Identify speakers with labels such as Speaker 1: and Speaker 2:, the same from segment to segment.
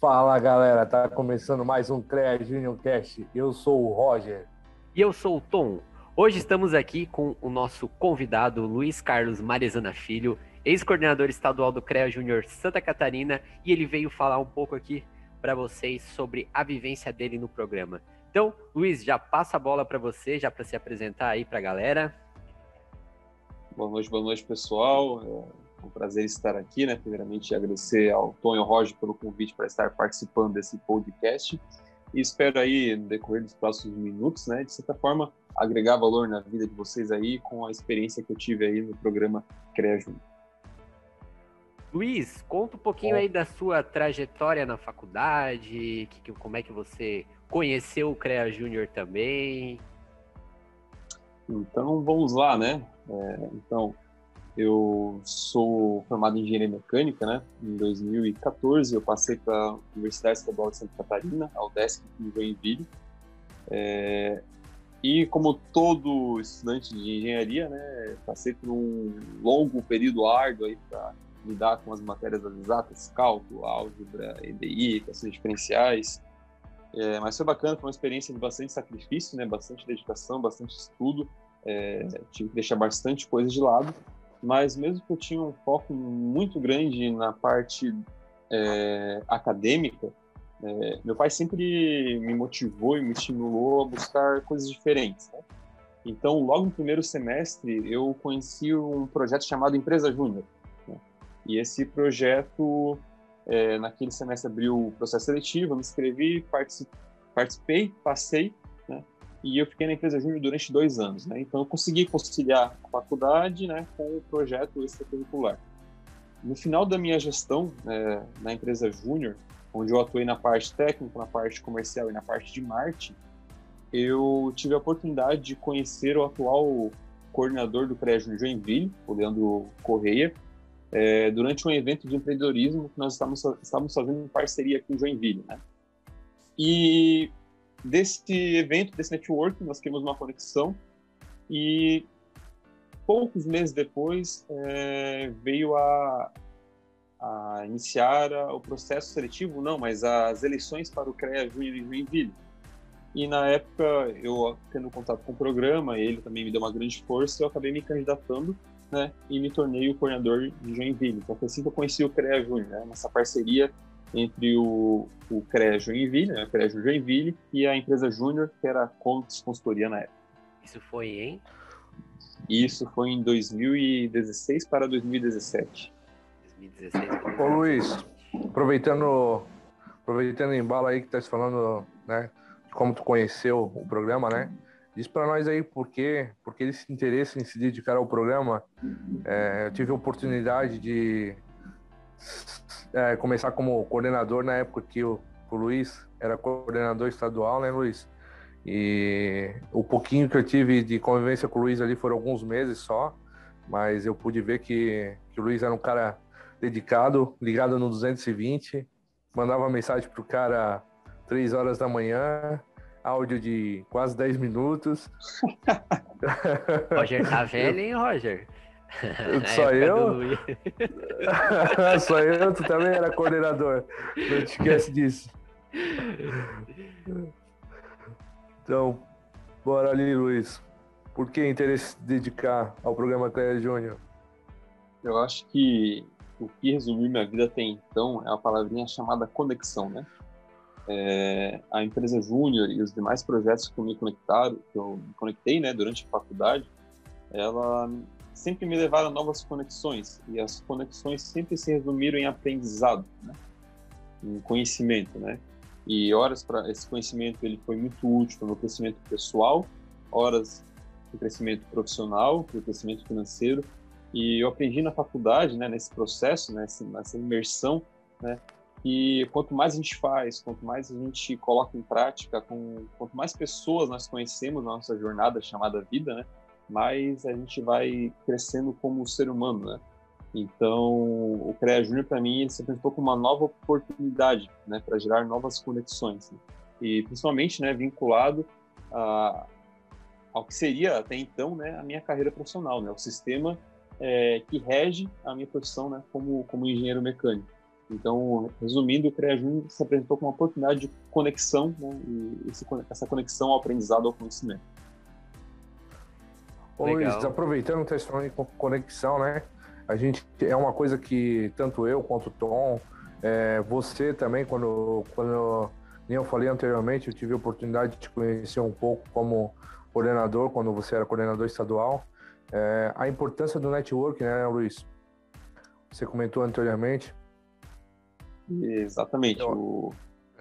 Speaker 1: Fala galera, tá começando mais um CREA Junior Cast. Eu sou o Roger.
Speaker 2: E eu sou o Tom. Hoje estamos aqui com o nosso convidado Luiz Carlos Marezana Filho, ex-coordenador estadual do CREA Júnior Santa Catarina, e ele veio falar um pouco aqui para vocês sobre a vivência dele no programa. Então, Luiz, já passa a bola para você, já para se apresentar aí para a galera.
Speaker 3: Boa noite, boa noite, pessoal. É um prazer estar aqui, né? Primeiramente, agradecer ao Tom e ao Roger pelo convite para estar participando desse podcast. E espero aí, no decorrer dos próximos minutos, né, de certa forma, agregar valor na vida de vocês aí com a experiência que eu tive aí no programa CREA Júnior.
Speaker 2: Luiz, conta um pouquinho aí da sua trajetória na faculdade, que, como é que você conheceu o CREA Júnior também.
Speaker 3: Então, vamos lá, né? É, então, eu sou formado em engenharia mecânica, né? Em 2014 eu passei para a Universidade Estadual de Santa Catarina, a UDESC, em Joinville. É, e como todo estudante de engenharia, né, passei por um longo período árduo aí para lidar com as matérias das exatas, cálculo, álgebra, EDI, equações diferenciais. É, mas foi bacana, foi uma experiência de bastante sacrifício, né, bastante dedicação, bastante estudo. É, tive que deixar bastante coisa de lado, mas mesmo que eu tinha um foco muito grande na parte é, acadêmica, é, meu pai sempre me motivou e me estimulou a buscar coisas diferentes. Né? Então, logo no primeiro semestre, eu conheci um projeto chamado Empresa Júnior. Né? E esse projeto, é, naquele semestre, abriu o processo seletivo, eu me inscrevi, participei, passei? E eu fiquei na Empresa Júnior durante dois anos. Né? Então, eu consegui conciliar a faculdade né, com o projeto extracurricular. No final da minha gestão é, na Empresa Júnior, onde eu atuei na parte técnica, na parte comercial e na parte de marketing, eu tive a oportunidade de conhecer o atual coordenador do Júnior Joinville, o Leandro Correia, é, durante um evento de empreendedorismo que nós estávamos, estávamos fazendo em parceria com o Joinville, né? E desse evento, desse network, nós criamos uma conexão e poucos meses depois é, veio a, a iniciar o processo seletivo, não, mas as eleições para o CREA Júnior em Joinville. E na época, eu tendo contato com o programa, ele também me deu uma grande força, eu acabei me candidatando, né, e me tornei o coordenador de Joinville. Então foi assim que eu conheci o CREA Júnior, né, nessa parceria entre o, o CREA Joinville, né, o CREA Joinville, e a empresa Júnior, que era a Contes Consultoria na época.
Speaker 2: Isso foi em?
Speaker 3: Isso foi em 2016 para 2017.
Speaker 1: 2016. Ô Luiz, aproveitando, aproveitando o embalo aí que tá falando, né, de como tu conheceu o programa, né? Diz para nós aí por quê, porque esse interesse em se dedicar ao programa. É, eu tive a oportunidade de é, começar como coordenador na época que o, o Luiz era coordenador estadual, né, Luiz? E o pouquinho que eu tive de convivência com o Luiz ali foram alguns meses só, mas eu pude ver que, que o Luiz era um cara dedicado, ligado no 220, mandava mensagem pro cara três horas da manhã, áudio de quase 10 minutos.
Speaker 2: Roger tá velho, hein, Roger?
Speaker 1: Só eu? Só eu, tu também era coordenador. Não te esquece disso. Então, bora ali, Luiz. Por que interesse dedicar ao programa Cléia Júnior?
Speaker 3: Eu acho que o que resumiu minha vida até então é a palavrinha chamada conexão, né? É, a empresa Júnior e os demais projetos que eu me conectaram, que eu me conectei, né, durante a faculdade, ela sempre me levaram a novas conexões e as conexões sempre se resumiram em aprendizado, né? em conhecimento, né? E horas para esse conhecimento ele foi muito útil para o meu crescimento pessoal, horas para o crescimento profissional, para o crescimento financeiro e eu aprendi na faculdade, né, nesse processo, né, nessa imersão, né, e quanto mais a gente faz, quanto mais a gente coloca em prática, com, quanto mais pessoas nós conhecemos na nossa jornada chamada vida, né, mais a gente vai crescendo como ser humano, né. Então, o CREA Júnior, para mim, ele se apresentou como uma nova oportunidade, né, para gerar novas conexões. Né? E, principalmente, né, vinculado a, ao que seria, até então, né, a minha carreira profissional, né, o sistema é, que rege a minha profissão né, como, como engenheiro mecânico. Então, resumindo, o CREA Júnior se apresentou como uma oportunidade de conexão, né, e esse, essa conexão ao aprendizado, ao conhecimento.
Speaker 1: Ô, Luiz, aproveitando que está falando em conexão, né? A gente é uma coisa que tanto eu quanto o Tom, é, você também, quando, quando nem eu falei anteriormente, eu tive a oportunidade de te conhecer um pouco como coordenador, quando você era coordenador estadual. É, a importância do network, né, Luiz? Você comentou anteriormente.
Speaker 3: Exatamente. Eu... O...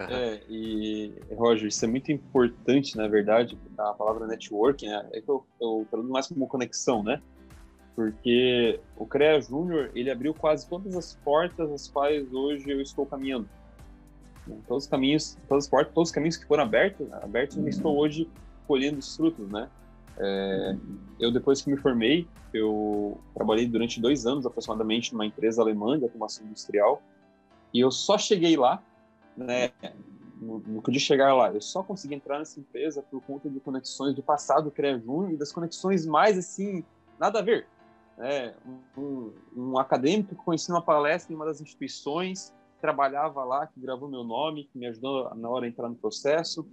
Speaker 3: É, e, Roger, isso é muito importante, na verdade, a palavra network, né? É que eu, eu traduzo mais como conexão, né? Porque o CREA Júnior, ele abriu quase todas as portas as quais hoje eu estou caminhando. Todos os caminhos, todas as portas, todos os caminhos que foram abertos, abertos, eu estou hoje colhendo os frutos, né? É, eu, depois que me formei, eu trabalhei durante dois anos aproximadamente numa empresa alemã de automação industrial e eu só cheguei lá, né, no, no que de chegar lá, eu só consegui entrar nessa empresa por conta de conexões do passado CREA Júnior e das conexões mais, assim, nada a ver. Né? Um, um, acadêmico que conheci numa palestra em uma das instituições, trabalhava lá, que gravou meu nome, que me ajudou na hora de entrar no processo,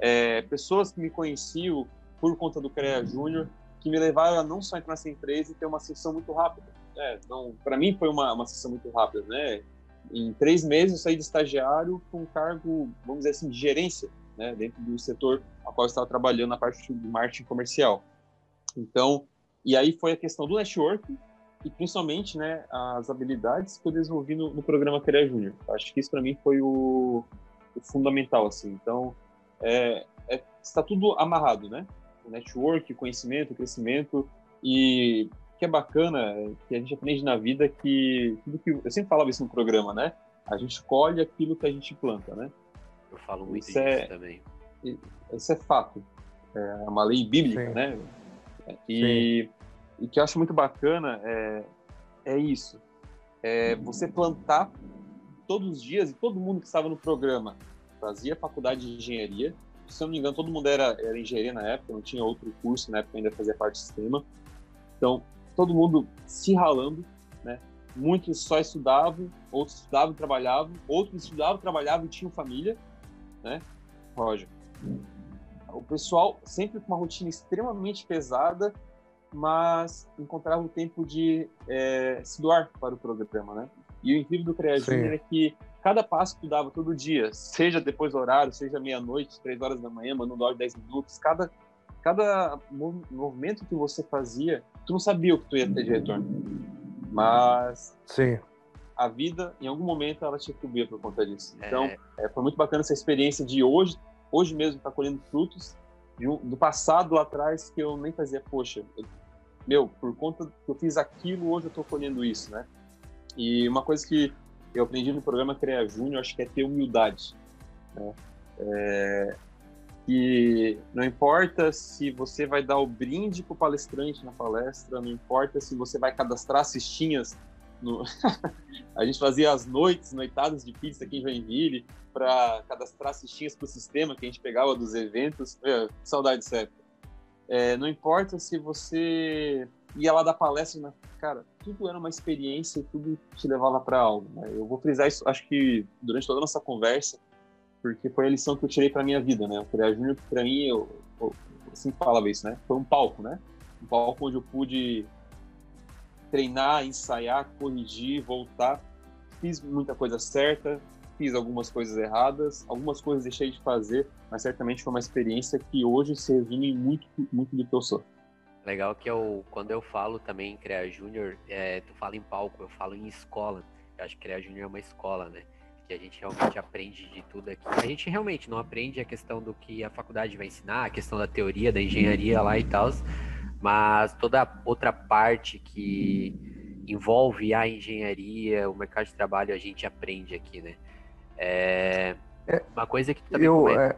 Speaker 3: é, pessoas que me conheciam por conta do CREA Júnior, que me levaram a não só entrar nessa empresa e ter uma sessão muito rápida. É, então, para mim foi uma, uma sessão muito rápida, né? Em três meses eu saí de estagiário com um cargo, vamos dizer assim, de gerência, né? Dentro do setor a qual eu estava trabalhando na parte de marketing comercial. Então, e aí foi a questão do network e principalmente, né, as habilidades que eu desenvolvi no, no programa CREA Júnior. Acho que isso para mim foi o, o, fundamental, assim. Então, é, é, está tudo amarrado, né? o network, conhecimento, crescimento e que é bacana, que a gente aprende na vida que tudo que eu sempre falava isso no programa, né? A gente colhe aquilo que a gente planta, né?
Speaker 2: Eu falo muito isso é, também.
Speaker 3: Isso é fato. É uma lei bíblica, Sim. né? E, e que eu acho muito bacana é, é isso. É você plantar todos os dias e todo mundo que estava no programa fazia faculdade de engenharia, se eu não me engano, todo mundo era, era engenharia na época, não tinha outro curso na época, ainda fazia parte do sistema. Então, todo mundo se ralando, né? Muitos só estudavam, outros estudavam e trabalhavam, outros estudavam, trabalhavam e tinham família, né? Roger. O pessoal sempre com uma rotina extremamente pesada, mas encontrava o tempo de é, se doar para o programa, né? E o incrível do CREA Júnior é que cada passo que tu dava todo dia, seja depois do horário, seja meia-noite, três horas da manhã, mandando áudio dez minutos, cada, cada movimento que você fazia, tu não sabia o que tu ia ter de retorno. Mas
Speaker 1: Sim.
Speaker 3: a vida, em algum momento, ela te atribuía por conta disso. É. Então, é, foi muito bacana essa experiência de hoje, hoje mesmo, estar tá colhendo frutos um, do passado lá atrás que eu nem fazia, poxa, eu, meu, por conta que eu fiz aquilo, hoje eu estou colhendo isso, né? E uma coisa que eu aprendi no programa CREA Júnior, acho que é ter humildade. Né? É, que não importa se você vai dar o brinde para o palestrante na palestra, não importa se você vai cadastrar cestinhas. No... a gente fazia as noites, noitadas de pizza aqui em Joinville, para cadastrar cestinhas para o sistema que a gente pegava dos eventos. É, saudade certa. É, não importa se você ia lá dar palestra, né? cara, tudo era uma experiência e tudo te levava para algo. Né? Eu vou frisar isso, acho que durante toda a nossa conversa, porque foi a lição que eu tirei para minha vida, né? O Criar Júnior, para mim, eu, eu, sempre falava isso, né? Foi um palco, né? Um palco onde eu pude treinar, ensaiar, corrigir, voltar. Fiz muita coisa certa, fiz algumas coisas erradas, algumas coisas deixei de fazer, mas certamente foi uma experiência que hoje se resume muito, muito do que eu sou.
Speaker 2: Legal que eu, quando eu falo também em CREA Júnior, é, tu fala em palco, eu falo em escola. Eu acho que CREA Júnior é uma escola, né? Que a gente realmente aprende de tudo aqui. A gente realmente não aprende a questão do que a faculdade vai ensinar, a questão da teoria, da engenharia lá e tal, mas toda outra parte que envolve a engenharia, o mercado de trabalho, a gente aprende aqui, né? É, é uma coisa que tu também
Speaker 1: eu. É...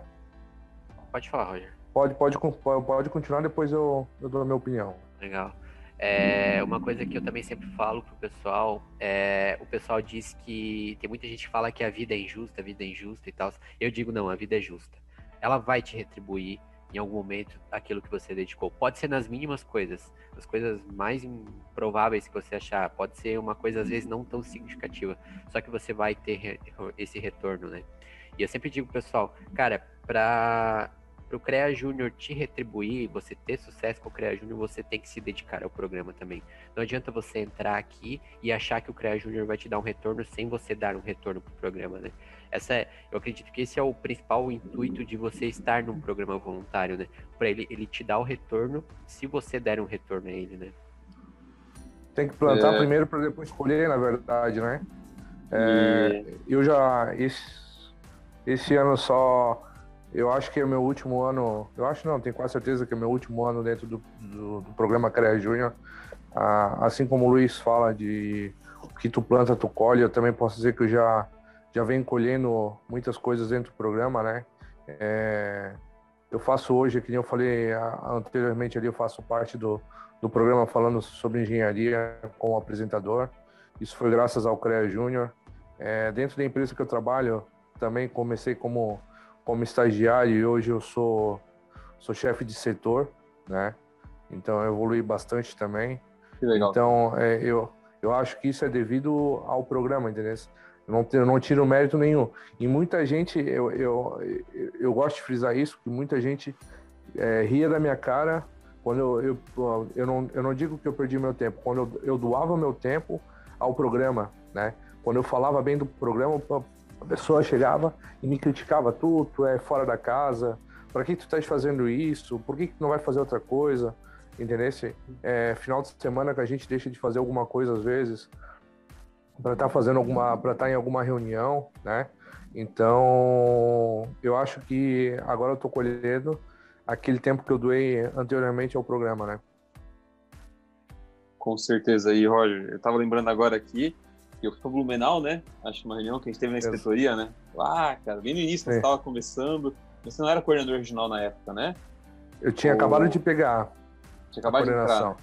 Speaker 2: Pode falar, Roger.
Speaker 1: Pode, pode, pode continuar, depois eu, eu dou a minha opinião.
Speaker 2: Legal. É, uma coisa que eu também sempre falo pro pessoal, é, o pessoal diz que tem muita gente que fala que a vida é injusta, a vida é injusta e tal. Eu digo não, a vida é justa. Ela vai te retribuir em algum momento aquilo que você dedicou. Pode ser nas mínimas coisas, as coisas mais improváveis que você achar. Pode ser uma coisa às vezes não tão significativa, só que você vai ter esse retorno, né? E eu sempre digo, pessoal, cara, para o CREA Júnior te retribuir, você ter sucesso com o CREA Júnior, você tem que se dedicar ao programa também. Não adianta você entrar aqui e achar que o CREA Júnior vai te dar um retorno sem você dar um retorno para o programa, né? Essa é, eu acredito que esse é o principal intuito de você estar num programa voluntário, né? Para ele, ele te dar o retorno se você der um retorno a ele, né?
Speaker 1: Tem que plantar é... primeiro para depois colher, na verdade, né? É, e... Eu já esse, esse ano só eu acho que é o meu último ano, eu acho não, tenho quase certeza que é o meu último ano dentro do, do, do programa CREA Júnior. Ah, assim como o Luiz fala de o que tu planta, tu colhe, eu também posso dizer que eu já, já venho colhendo muitas coisas dentro do programa, né? É, eu faço hoje, que nem eu falei anteriormente ali, eu faço parte do, do programa falando sobre engenharia como apresentador. Isso foi graças ao CREA Júnior. É, dentro da empresa que eu trabalho, também comecei como como estagiário e hoje eu sou, sou chefe de setor, né? Então eu evolui bastante também.
Speaker 3: Que legal.
Speaker 1: Então é, eu, eu acho que isso é devido ao programa, entendeu? Eu não, eu não tiro mérito nenhum. E muita gente, eu, eu, eu, gosto de frisar isso, que muita gente é, ria da minha cara quando eu, eu, eu, não, eu não digo que eu perdi meu tempo, quando eu, eu doava meu tempo ao programa, né? Quando eu falava bem do programa, a pessoa chegava e me criticava, tu, tu é fora da casa, para que tu estás fazendo isso? Por que, que tu não vai fazer outra coisa? Entendeu? É, final de semana que a gente deixa de fazer alguma coisa às vezes para estar tá fazendo alguma, para estar tá em alguma reunião, né? Então, eu acho que agora eu tô colhendo aquele tempo que eu doei anteriormente ao programa, né?
Speaker 3: Com certeza aí, Roger. Eu tava lembrando agora aqui, eu fui para Blumenau, né? Acho uma reunião que a gente teve na inspetoria, né? Ah, cara, bem no início, você estava começando. Você não era coordenador regional na época, né?
Speaker 1: Eu tinha Ou... acabado de pegar.
Speaker 3: Tinha acabado de entrar.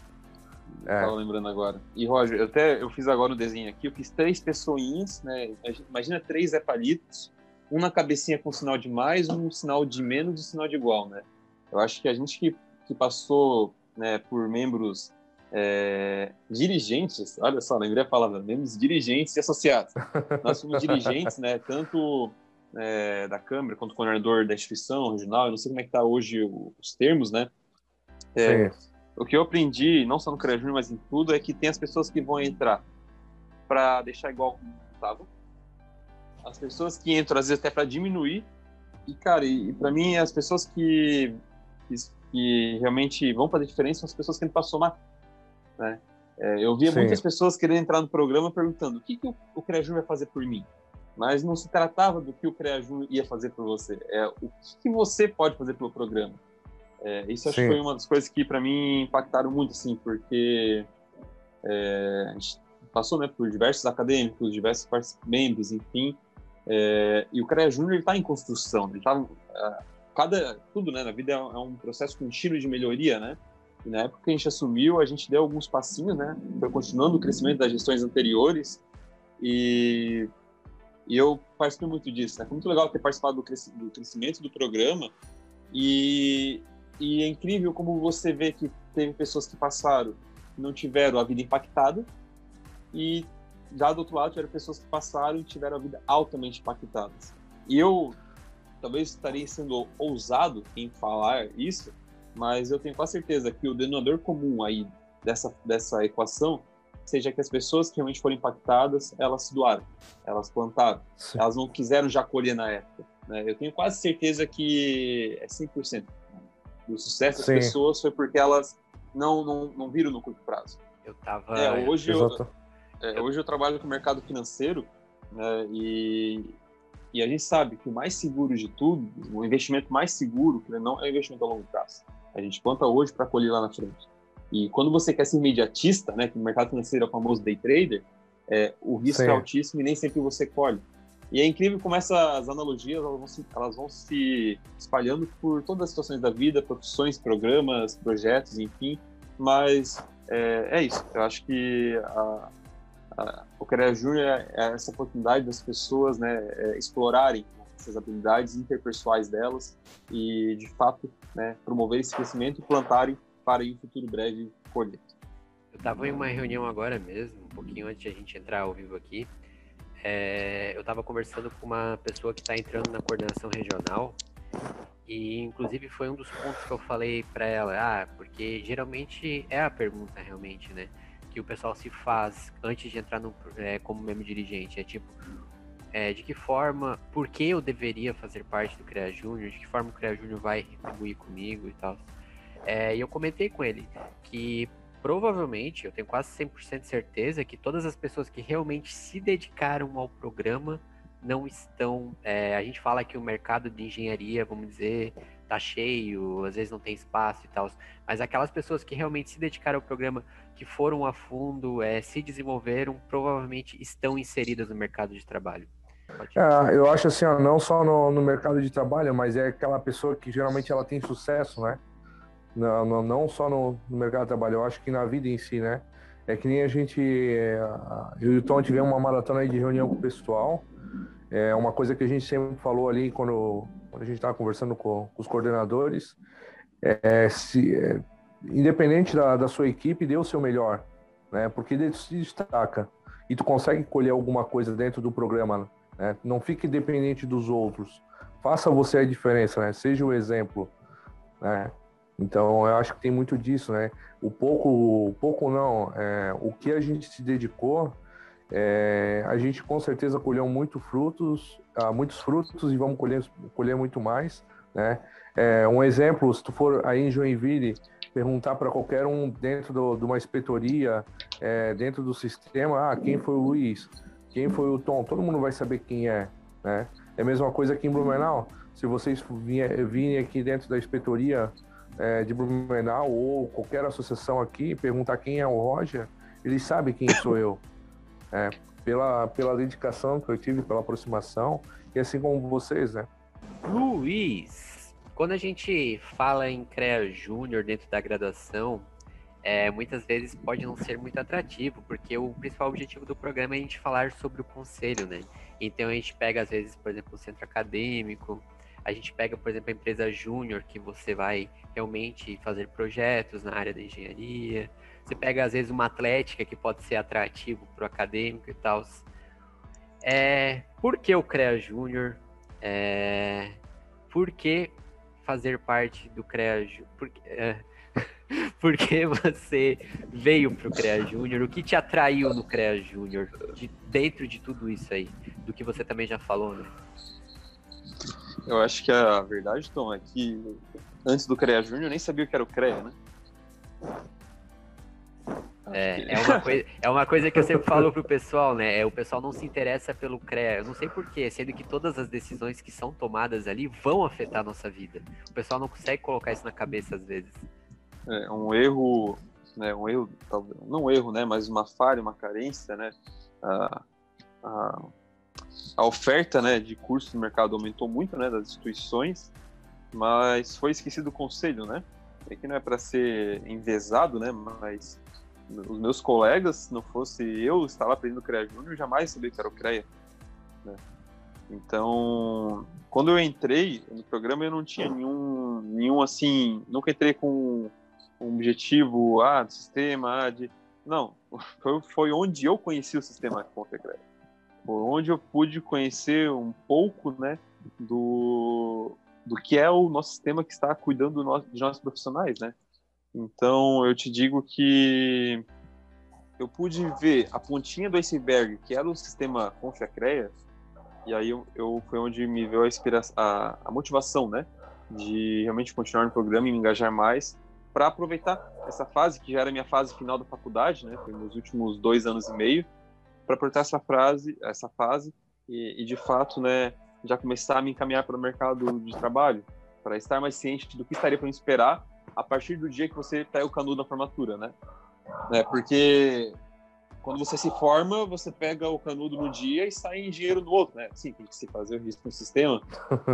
Speaker 3: É. Tava lembrando agora. E, Roger, eu até eu fiz agora o desenho aqui, eu fiz três pessoinhas, né? Imagina três epalitos, um na cabecinha com sinal de mais, um sinal de menos e um sinal de igual, né? Eu acho que a gente que, que passou né, por membros é, dirigentes, olha só, lembrei a palavra, membros dirigentes e associados. Nós fomos dirigentes, né, tanto é, da Câmara quanto coordenador da instituição regional, eu não sei como é que está hoje os termos, né? É, o que eu aprendi, não só no CREA Júnior, mas em tudo, é que tem as pessoas que vão entrar para deixar igual como estava, as pessoas que entram, às vezes, até para diminuir, e, cara, e, e para mim, as pessoas que, que, que, realmente vão fazer diferença são as pessoas que entram para somar né? É, eu via Sim. muitas pessoas querendo entrar no programa perguntando o que, que o, o CREAJUR vai fazer por mim. Mas não se tratava do que o CREAJUR ia fazer por você. É o que, que você pode fazer pelo programa. É, isso acho que foi uma das coisas que para mim impactaram muito, assim, porque é, a gente passou né, por diversos acadêmicos, diversos membros, enfim, é, e o CREA Júnior está em construção. Ele tá, é, cada tudo, né, na vida é, é um processo contínuo de melhoria, né? E na época que a gente assumiu, a gente deu alguns passinhos, né? Foi continuando o crescimento das gestões anteriores e, e eu participei muito disso, né? Foi muito legal ter participado do, cres, do crescimento do programa e, e é incrível como você vê que teve pessoas que passaram não tiveram a vida impactada e já do outro lado tiveram pessoas que passaram e tiveram a vida altamente impactadas. E eu talvez estaria sendo ousado em falar isso, mas eu tenho quase certeza que o denominador comum aí dessa, dessa equação seja que as pessoas que realmente foram impactadas, elas se doaram, elas plantaram, Sim. elas não quiseram já colher na época. Né? Eu tenho quase certeza que é 100%. O sucesso das Sim. pessoas foi porque elas não, não, não viram no curto prazo.
Speaker 2: Eu tava...
Speaker 3: É, hoje, eu, é, hoje eu trabalho com o mercado financeiro né, e, e a gente sabe que o mais seguro de tudo, o investimento mais seguro, não é o investimento a longo prazo. A gente planta hoje para colher lá na frente. E quando você quer ser imediatista, né, que no mercado financeiro é o famoso day trader, é, o risco Sim. é altíssimo e nem sempre você colhe. E é incrível como essas analogias elas vão, se, elas vão se espalhando por todas as situações da vida, profissões, programas, projetos, enfim. Mas é, é isso. Eu acho que a, a, o CREA Júnior é, é essa oportunidade das pessoas né, é, explorarem essas habilidades interpessoais delas e, de fato, né, promover esse crescimento e plantarem para um futuro breve colher.
Speaker 2: Eu estava em uma reunião agora mesmo, um pouquinho antes de a gente entrar ao vivo aqui. É, eu estava conversando com uma pessoa que está entrando na coordenação regional e, inclusive, foi um dos pontos que eu falei para ela. Ah, porque geralmente é a pergunta realmente, né? Que o pessoal se faz antes de entrar no, é, como membro dirigente. É tipo, é, de que forma, por que eu deveria fazer parte do CREA Júnior, de que forma o CREA Júnior vai retribuir comigo e tal. É, e eu comentei com ele que provavelmente, eu tenho quase 100% de certeza que todas as pessoas que realmente se dedicaram ao programa não estão. É, a gente fala que o mercado de engenharia, vamos dizer, tá cheio, às vezes não tem espaço e tal, mas aquelas pessoas que realmente se dedicaram ao programa, que foram a fundo, é, se desenvolveram, provavelmente estão inseridas no mercado de trabalho.
Speaker 1: É, eu acho assim, ó, não só no, no mercado de trabalho, mas é aquela pessoa que geralmente ela tem sucesso, né? Não, não, não só no, no, mercado de trabalho, eu acho que na vida em si, né? É que nem a gente. É, eu e o Tom tivemos uma maratona de reunião com o pessoal. É uma coisa que a gente sempre falou ali quando, quando a gente estava conversando com, com, os coordenadores. É, se, é, independente da, da sua equipe, dê o seu melhor, né? Porque ele se destaca e tu consegue colher alguma coisa dentro do programa, né? Não fique dependente dos outros. Faça você a diferença, né? Seja o exemplo, né? Então, eu acho que tem muito disso, né? O pouco, o pouco não, é, o que a gente se dedicou, é, a gente com certeza colheu muito frutos, ah, muitos frutos e vamos colher, colher muito mais, né? É, um exemplo, se tu for aí em Joinville, perguntar para qualquer um dentro do, de uma inspetoria, é, dentro do sistema, ah, quem foi o Luiz, quem foi o Tom, todo mundo vai saber quem é, né? É a mesma coisa aqui em Blumenau, se vocês virem aqui dentro da inspetoria, é, de Blumenau ou qualquer associação aqui, perguntar quem é o Roger, eles sabem quem sou eu. É, pela, pela dedicação que eu tive, pela aproximação, e assim como vocês, né?
Speaker 2: Luiz, quando a gente fala em CREA Júnior dentro da graduação, é, muitas vezes pode não ser muito atrativo, porque o principal objetivo do programa é a gente falar sobre o conselho, né? Então a gente pega, às vezes, por exemplo, o centro acadêmico, a gente pega, por exemplo, a empresa júnior, que você vai realmente fazer projetos na área da engenharia. Você pega, às vezes, uma atlética que pode ser atrativo para o acadêmico e tal. É, por que o CREA Júnior? É, por que fazer parte do CREA Júnior? Por, é, por que você veio para o CREA Júnior? O que te atraiu no CREA Júnior? De, dentro de tudo isso aí, do que você também já falou, né?
Speaker 3: Eu acho que a verdade, Tom, é que antes do CREA Júnior eu nem sabia o que era o CREA, né?
Speaker 2: É, é, uma coisa, é uma coisa que eu sempre falo pro pessoal, né? É, o pessoal não se interessa pelo CREA. Eu não sei porquê, sendo que todas as decisões que são tomadas ali vão afetar a nossa vida. O pessoal não consegue colocar isso na cabeça às vezes.
Speaker 3: É um erro, né? Um erro, não um erro, né? Mas uma falha, uma carência, né? A, a, a oferta né, de cursos no mercado aumentou muito, né, das instituições, mas foi esquecido o conselho, né? É que não é para ser envezado, né, mas os meus colegas, se não fosse eu estar lá aprendendo CREA Júnior, jamais sabia que era o CREA. Né? Então, quando eu entrei no programa, eu não tinha nenhum, nenhum assim, nunca entrei com um objetivo, ah, do sistema, ah, de... Não, foi, foi onde eu conheci o sistema CREA por onde eu pude conhecer um pouco, né, do, do que é o nosso sistema que está cuidando do de nossos profissionais, né. Então, eu te digo que eu pude ver a pontinha do iceberg, que era o sistema Confiacreia, e aí eu, eu foi onde me veio a, a, a motivação, né, de realmente continuar no programa e me engajar mais para aproveitar essa fase que já era minha fase final da faculdade, né, foi meus últimos dois anos e meio, para aproveitar essa frase, essa fase e, e, de fato, né, já começar a me encaminhar para o mercado de trabalho, para estar mais ciente do que estaria para me esperar a partir do dia que você pega o canudo na formatura, né? né? Porque quando você se forma, você pega o canudo no dia e sai engenheiro no outro, né? Sim, tem que se fazer o risco no sistema,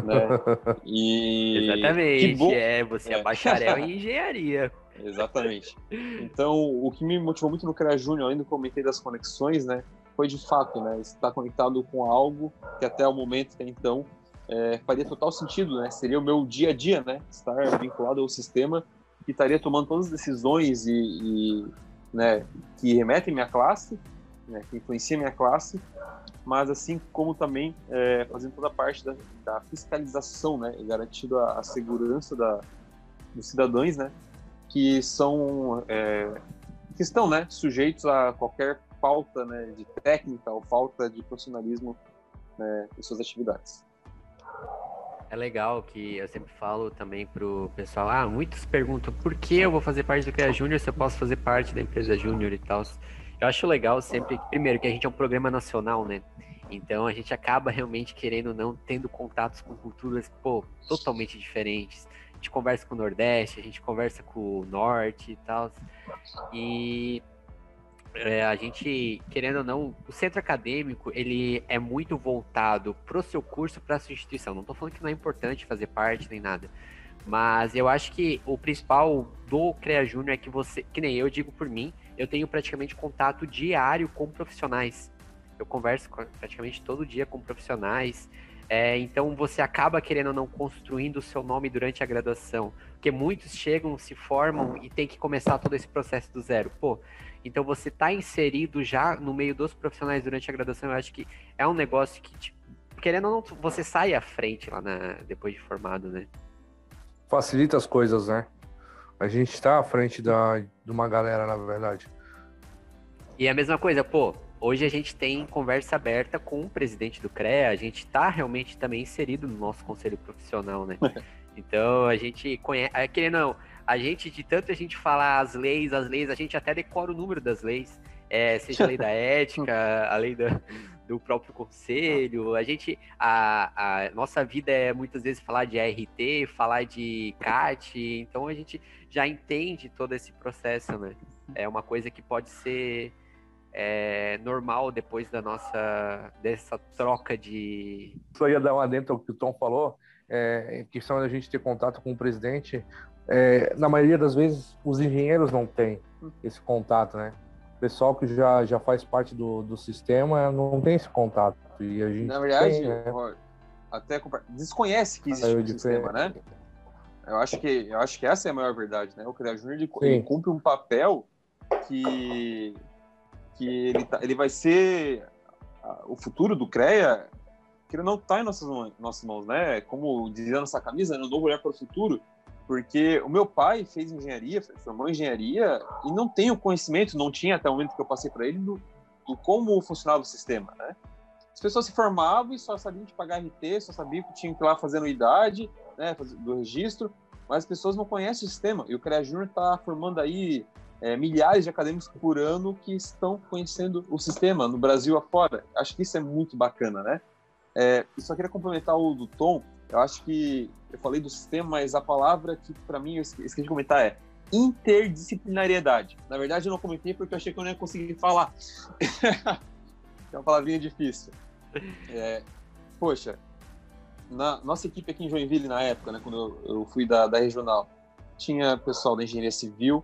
Speaker 3: né?
Speaker 2: E... Exatamente, bom... é, você é, é bacharel em engenharia.
Speaker 3: Exatamente. Então, o que me motivou muito no CREA Júnior, além do que comentei das conexões, né? foi de fato, né, estar conectado com algo que até o momento, até então, é, faria total sentido, né? Seria o meu dia a dia, né? Estar vinculado ao sistema que estaria tomando todas as decisões e, e né, que remetem à minha classe, né, que influenciam a minha classe, mas assim como também é, fazendo toda a parte da, da fiscalização, né, garantindo a, a segurança da, dos cidadãos, né, que são é, que estão, né, sujeitos a qualquer falta, né, de técnica ou falta de profissionalismo né, em suas atividades.
Speaker 2: É legal que eu sempre falo também pro pessoal, ah, muitos perguntam por que eu vou fazer parte do CREA Júnior se eu posso fazer parte da empresa Júnior e tal. Eu acho legal sempre, primeiro, que a gente é um programa nacional, né? Então a gente acaba realmente querendo não tendo contatos com culturas, pô, totalmente diferentes. A gente conversa com o Nordeste, a gente conversa com o Norte e tal. E é, a gente, querendo ou não, o centro acadêmico, ele é muito voltado pro seu curso, para sua instituição. Não estou falando que não é importante fazer parte nem nada. Mas eu acho que o principal do CREA Júnior é que você, que nem eu digo por mim, eu tenho praticamente contato diário com profissionais. Eu converso praticamente todo dia com profissionais. É, então você acaba querendo ou não construindo o seu nome durante a graduação. Porque muitos chegam, se formam e tem que começar todo esse processo do zero. Pô, então você tá inserido já no meio dos profissionais durante a graduação, eu acho que é um negócio que, tipo, querendo ou não, você sai à frente lá na, depois de formado, né?
Speaker 1: Facilita as coisas, né? A gente está à frente da, de uma galera, na verdade.
Speaker 2: E é a mesma coisa, pô, hoje a gente tem conversa aberta com o presidente do CREA, a gente está realmente também inserido no nosso conselho profissional, né? Então a gente conhece, é, querendo ou não, a gente, de tanto a gente falar as leis, as leis, a gente até decora o número das leis, é, seja a lei da ética, a lei da, do próprio conselho. A gente, a, a, nossa vida é muitas vezes falar de ART, falar de CAT, então a gente já entende todo esse processo, né? É uma coisa que pode ser é, normal depois da nossa dessa troca de.
Speaker 1: Só ia dar um adentro ao que o Tom falou, é, questão da gente ter contato com o presidente, é, na maioria das vezes, os engenheiros não têm esse contato, né? O pessoal que já, já faz parte do, do sistema não tem esse contato. E a gente
Speaker 3: na verdade, tem, né? até desconhece que existe um sistema, né? Eu acho, que, eu acho que essa é a maior verdade, né? O CREA Júnior ele, ele, cumpre um papel que, que ele, tá, ele vai ser o futuro do CREA que ele não está em nossas, nossas mãos, né? Como dizia nossa camisa, né? novo olhar para o futuro. Porque o meu pai fez engenharia, formou engenharia e não tem o conhecimento, não tinha até o momento que eu passei para ele, do, do, como funcionava o sistema, né? As pessoas se formavam e só sabiam de pagar RT, só sabiam que tinham que ir lá fazer anuidade, né, do registro, mas as pessoas não conhecem o sistema. E o CREA Júnior está formando aí é, milhares de acadêmicos por ano que estão conhecendo o sistema no Brasil afora. Acho que isso é muito bacana, né? É, só queria complementar o do Tom. Eu acho que eu falei do sistema, mas a palavra que para mim eu esqueci de comentar é interdisciplinariedade. Na verdade, eu não comentei porque eu achei que eu não ia conseguir falar. é uma palavrinha difícil. É, poxa, na nossa equipe aqui em Joinville, na época, né, quando eu, eu fui da, da regional, tinha pessoal da engenharia civil,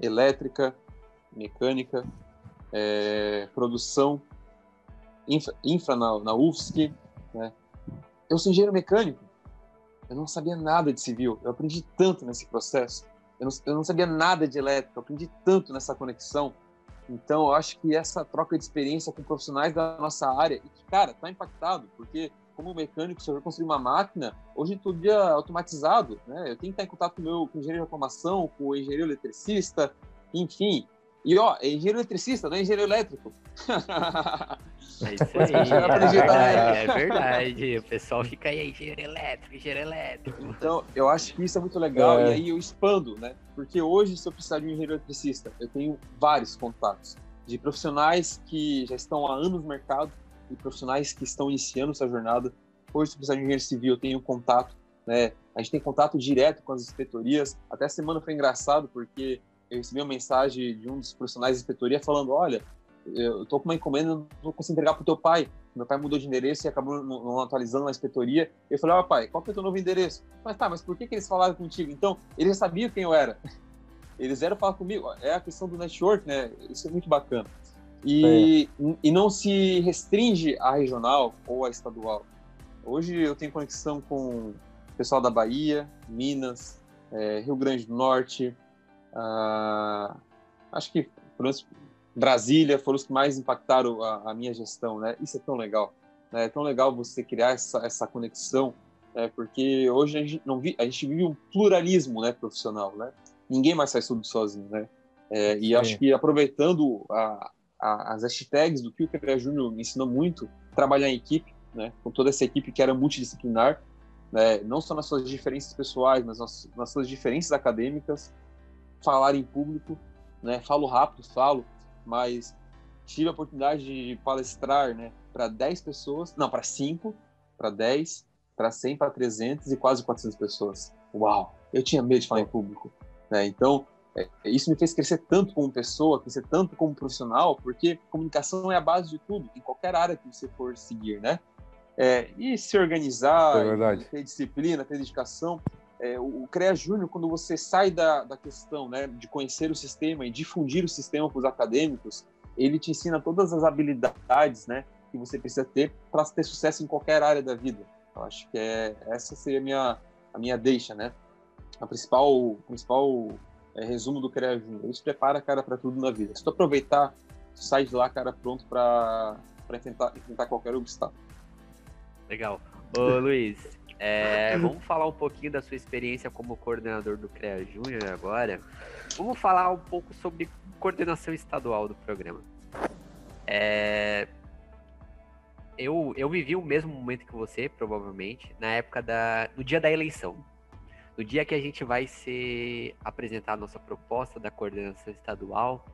Speaker 3: elétrica, mecânica, é, produção, infra, infra na, na UFSC? Eu sou engenheiro mecânico, eu não sabia nada de civil, eu aprendi tanto nesse processo. Eu não, eu não sabia nada de elétrica, eu aprendi tanto nessa conexão. Então, eu acho que essa troca de experiência com profissionais da nossa área, e que, cara, tá impactado, porque como mecânico, se eu construir uma máquina, hoje tudo dia automatizado, né? Eu tenho que estar em contato com o meu com o engenheiro de automação, com o engenheiro eletricista, enfim. E ó, é engenheiro eletricista, não é engenheiro elétrico.
Speaker 2: É isso aí, é verdade, é verdade. O pessoal fica aí, engenheiro elétrico, engenheiro elétrico.
Speaker 3: Então, eu acho que isso é muito legal é. e aí eu expando, né? Porque hoje, se eu precisar de um engenheiro eletricista, eu tenho vários contatos de profissionais que já estão há anos no mercado e profissionais que estão iniciando sua jornada. Hoje, se precisar de um engenheiro civil, eu tenho contato, né? A gente tem contato direto com as inspetorias. Até a semana foi engraçado porque eu recebi uma mensagem de um dos profissionais da inspetoria falando: olha, eu tô com uma encomenda, não conseguir entregar pro teu pai. Meu pai mudou de endereço e acabou não atualizando na inspetoria. Eu falei, ó, oh, pai, qual que é o teu novo endereço? Mas tá, mas por que, que eles falaram contigo? Então, eles já sabiam quem eu era. Eles vieram falar comigo. É a questão do network, né? Isso é muito bacana. E, é. e não se restringe à regional ou à estadual. Hoje eu tenho conexão com o pessoal da Bahia, Minas, é, Rio Grande do Norte, ah, acho que Brasília foram os que mais impactaram a, a, minha gestão, né? Isso é tão legal, né? É tão legal você criar essa, essa conexão, né? Porque hoje a gente não vi, a gente vive um pluralismo, né, profissional, né? Ninguém mais faz tudo sozinho, né? É, e Sim. acho que aproveitando a, a, as hashtags do que o Quebra Júnior me ensinou muito, trabalhar em equipe, né? Com toda essa equipe que era multidisciplinar, né? Não só nas suas diferenças pessoais, mas nas, nas suas diferenças acadêmicas, falar em público, né? Falo rápido, falo, mas tive a oportunidade de palestrar, né, para 10 pessoas, não, para 5, para 10, para 100, para 300 e quase 400 pessoas. Uau! Eu tinha medo de falar em público, né? Então, é, isso me fez crescer tanto como pessoa, crescer tanto como profissional, porque comunicação é a base de tudo, em qualquer área que você for seguir, né? É, e se organizar, é ter disciplina, ter dedicação, é, o CREA Júnior, quando você sai da, da questão né, de conhecer o sistema e difundir o sistema para os acadêmicos, ele te ensina todas as habilidades né, que você precisa ter para ter sucesso em qualquer área da vida. Eu acho que é, essa seria a minha, a minha deixa, né? A principal, o principal é, resumo do CREA Júnior. Ele te prepara, cara, para tudo na vida. Se tu aproveitar, tu sai de lá, cara, pronto para enfrentar, enfrentar qualquer obstáculo.
Speaker 2: Legal. Ô, Luiz, é, vamos falar um pouquinho da sua experiência como coordenador do CREA Júnior agora. Vamos falar um pouco sobre coordenação estadual do programa. É, eu, eu vivi o mesmo momento que você, provavelmente, na época da. no dia da eleição. No dia que a gente vai ser apresentar a nossa proposta da coordenação estadual.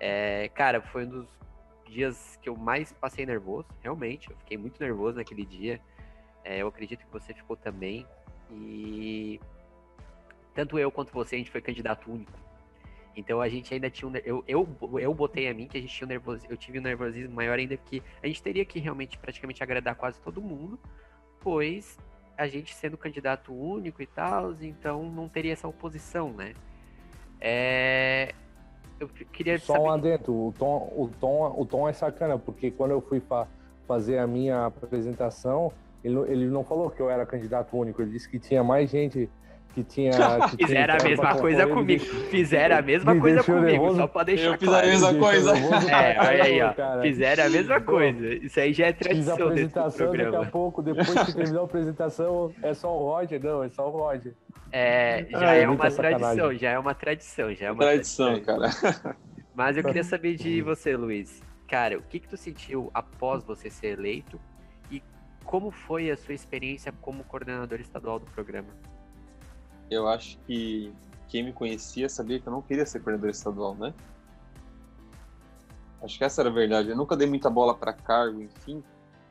Speaker 2: É, cara, foi um dos dias que eu mais passei nervoso, realmente. Eu fiquei muito nervoso naquele dia. É, eu acredito que você ficou também. E tanto eu quanto você, a gente foi candidato único. Então a gente ainda tinha um. Eu, eu, eu botei a mim que a gente tinha um nervosismo. Eu tive um nervosismo maior ainda que a gente teria que realmente praticamente agradar quase todo mundo, pois a gente sendo candidato único e tal, então não teria essa oposição, né? É, eu queria
Speaker 1: Só
Speaker 2: saber...
Speaker 1: um adendo, o tom, o, tom, o tom é sacana, porque quando eu fui fa fazer a minha apresentação, ele, ele não falou que eu era candidato único, ele disse que tinha mais gente que tinha.
Speaker 2: Que Fizeram a mesma coisa comigo. Fizeram a mesma coisa comigo, nervoso. só pode deixar.
Speaker 3: Eu fiz claro. a mesma coisa.
Speaker 2: É, olha aí, ó. Cara. Fizeram a mesma coisa. Isso aí já é tradição. Fiz a apresentação daqui
Speaker 1: a pouco, depois que terminou a apresentação, é só o Roger, não, é só o Roger.
Speaker 2: É, já ah, é, é uma tradição, já é uma tradição, já é uma
Speaker 3: tradição, tradição, cara.
Speaker 2: Mas eu queria saber de você, Luiz. Cara, o que que tu sentiu após você ser eleito como foi a sua experiência como coordenador estadual do programa?
Speaker 3: Eu acho que quem me conhecia sabia que eu não queria ser coordenador estadual, né? Acho que essa era a verdade. Eu nunca dei muita bola para cargo, enfim,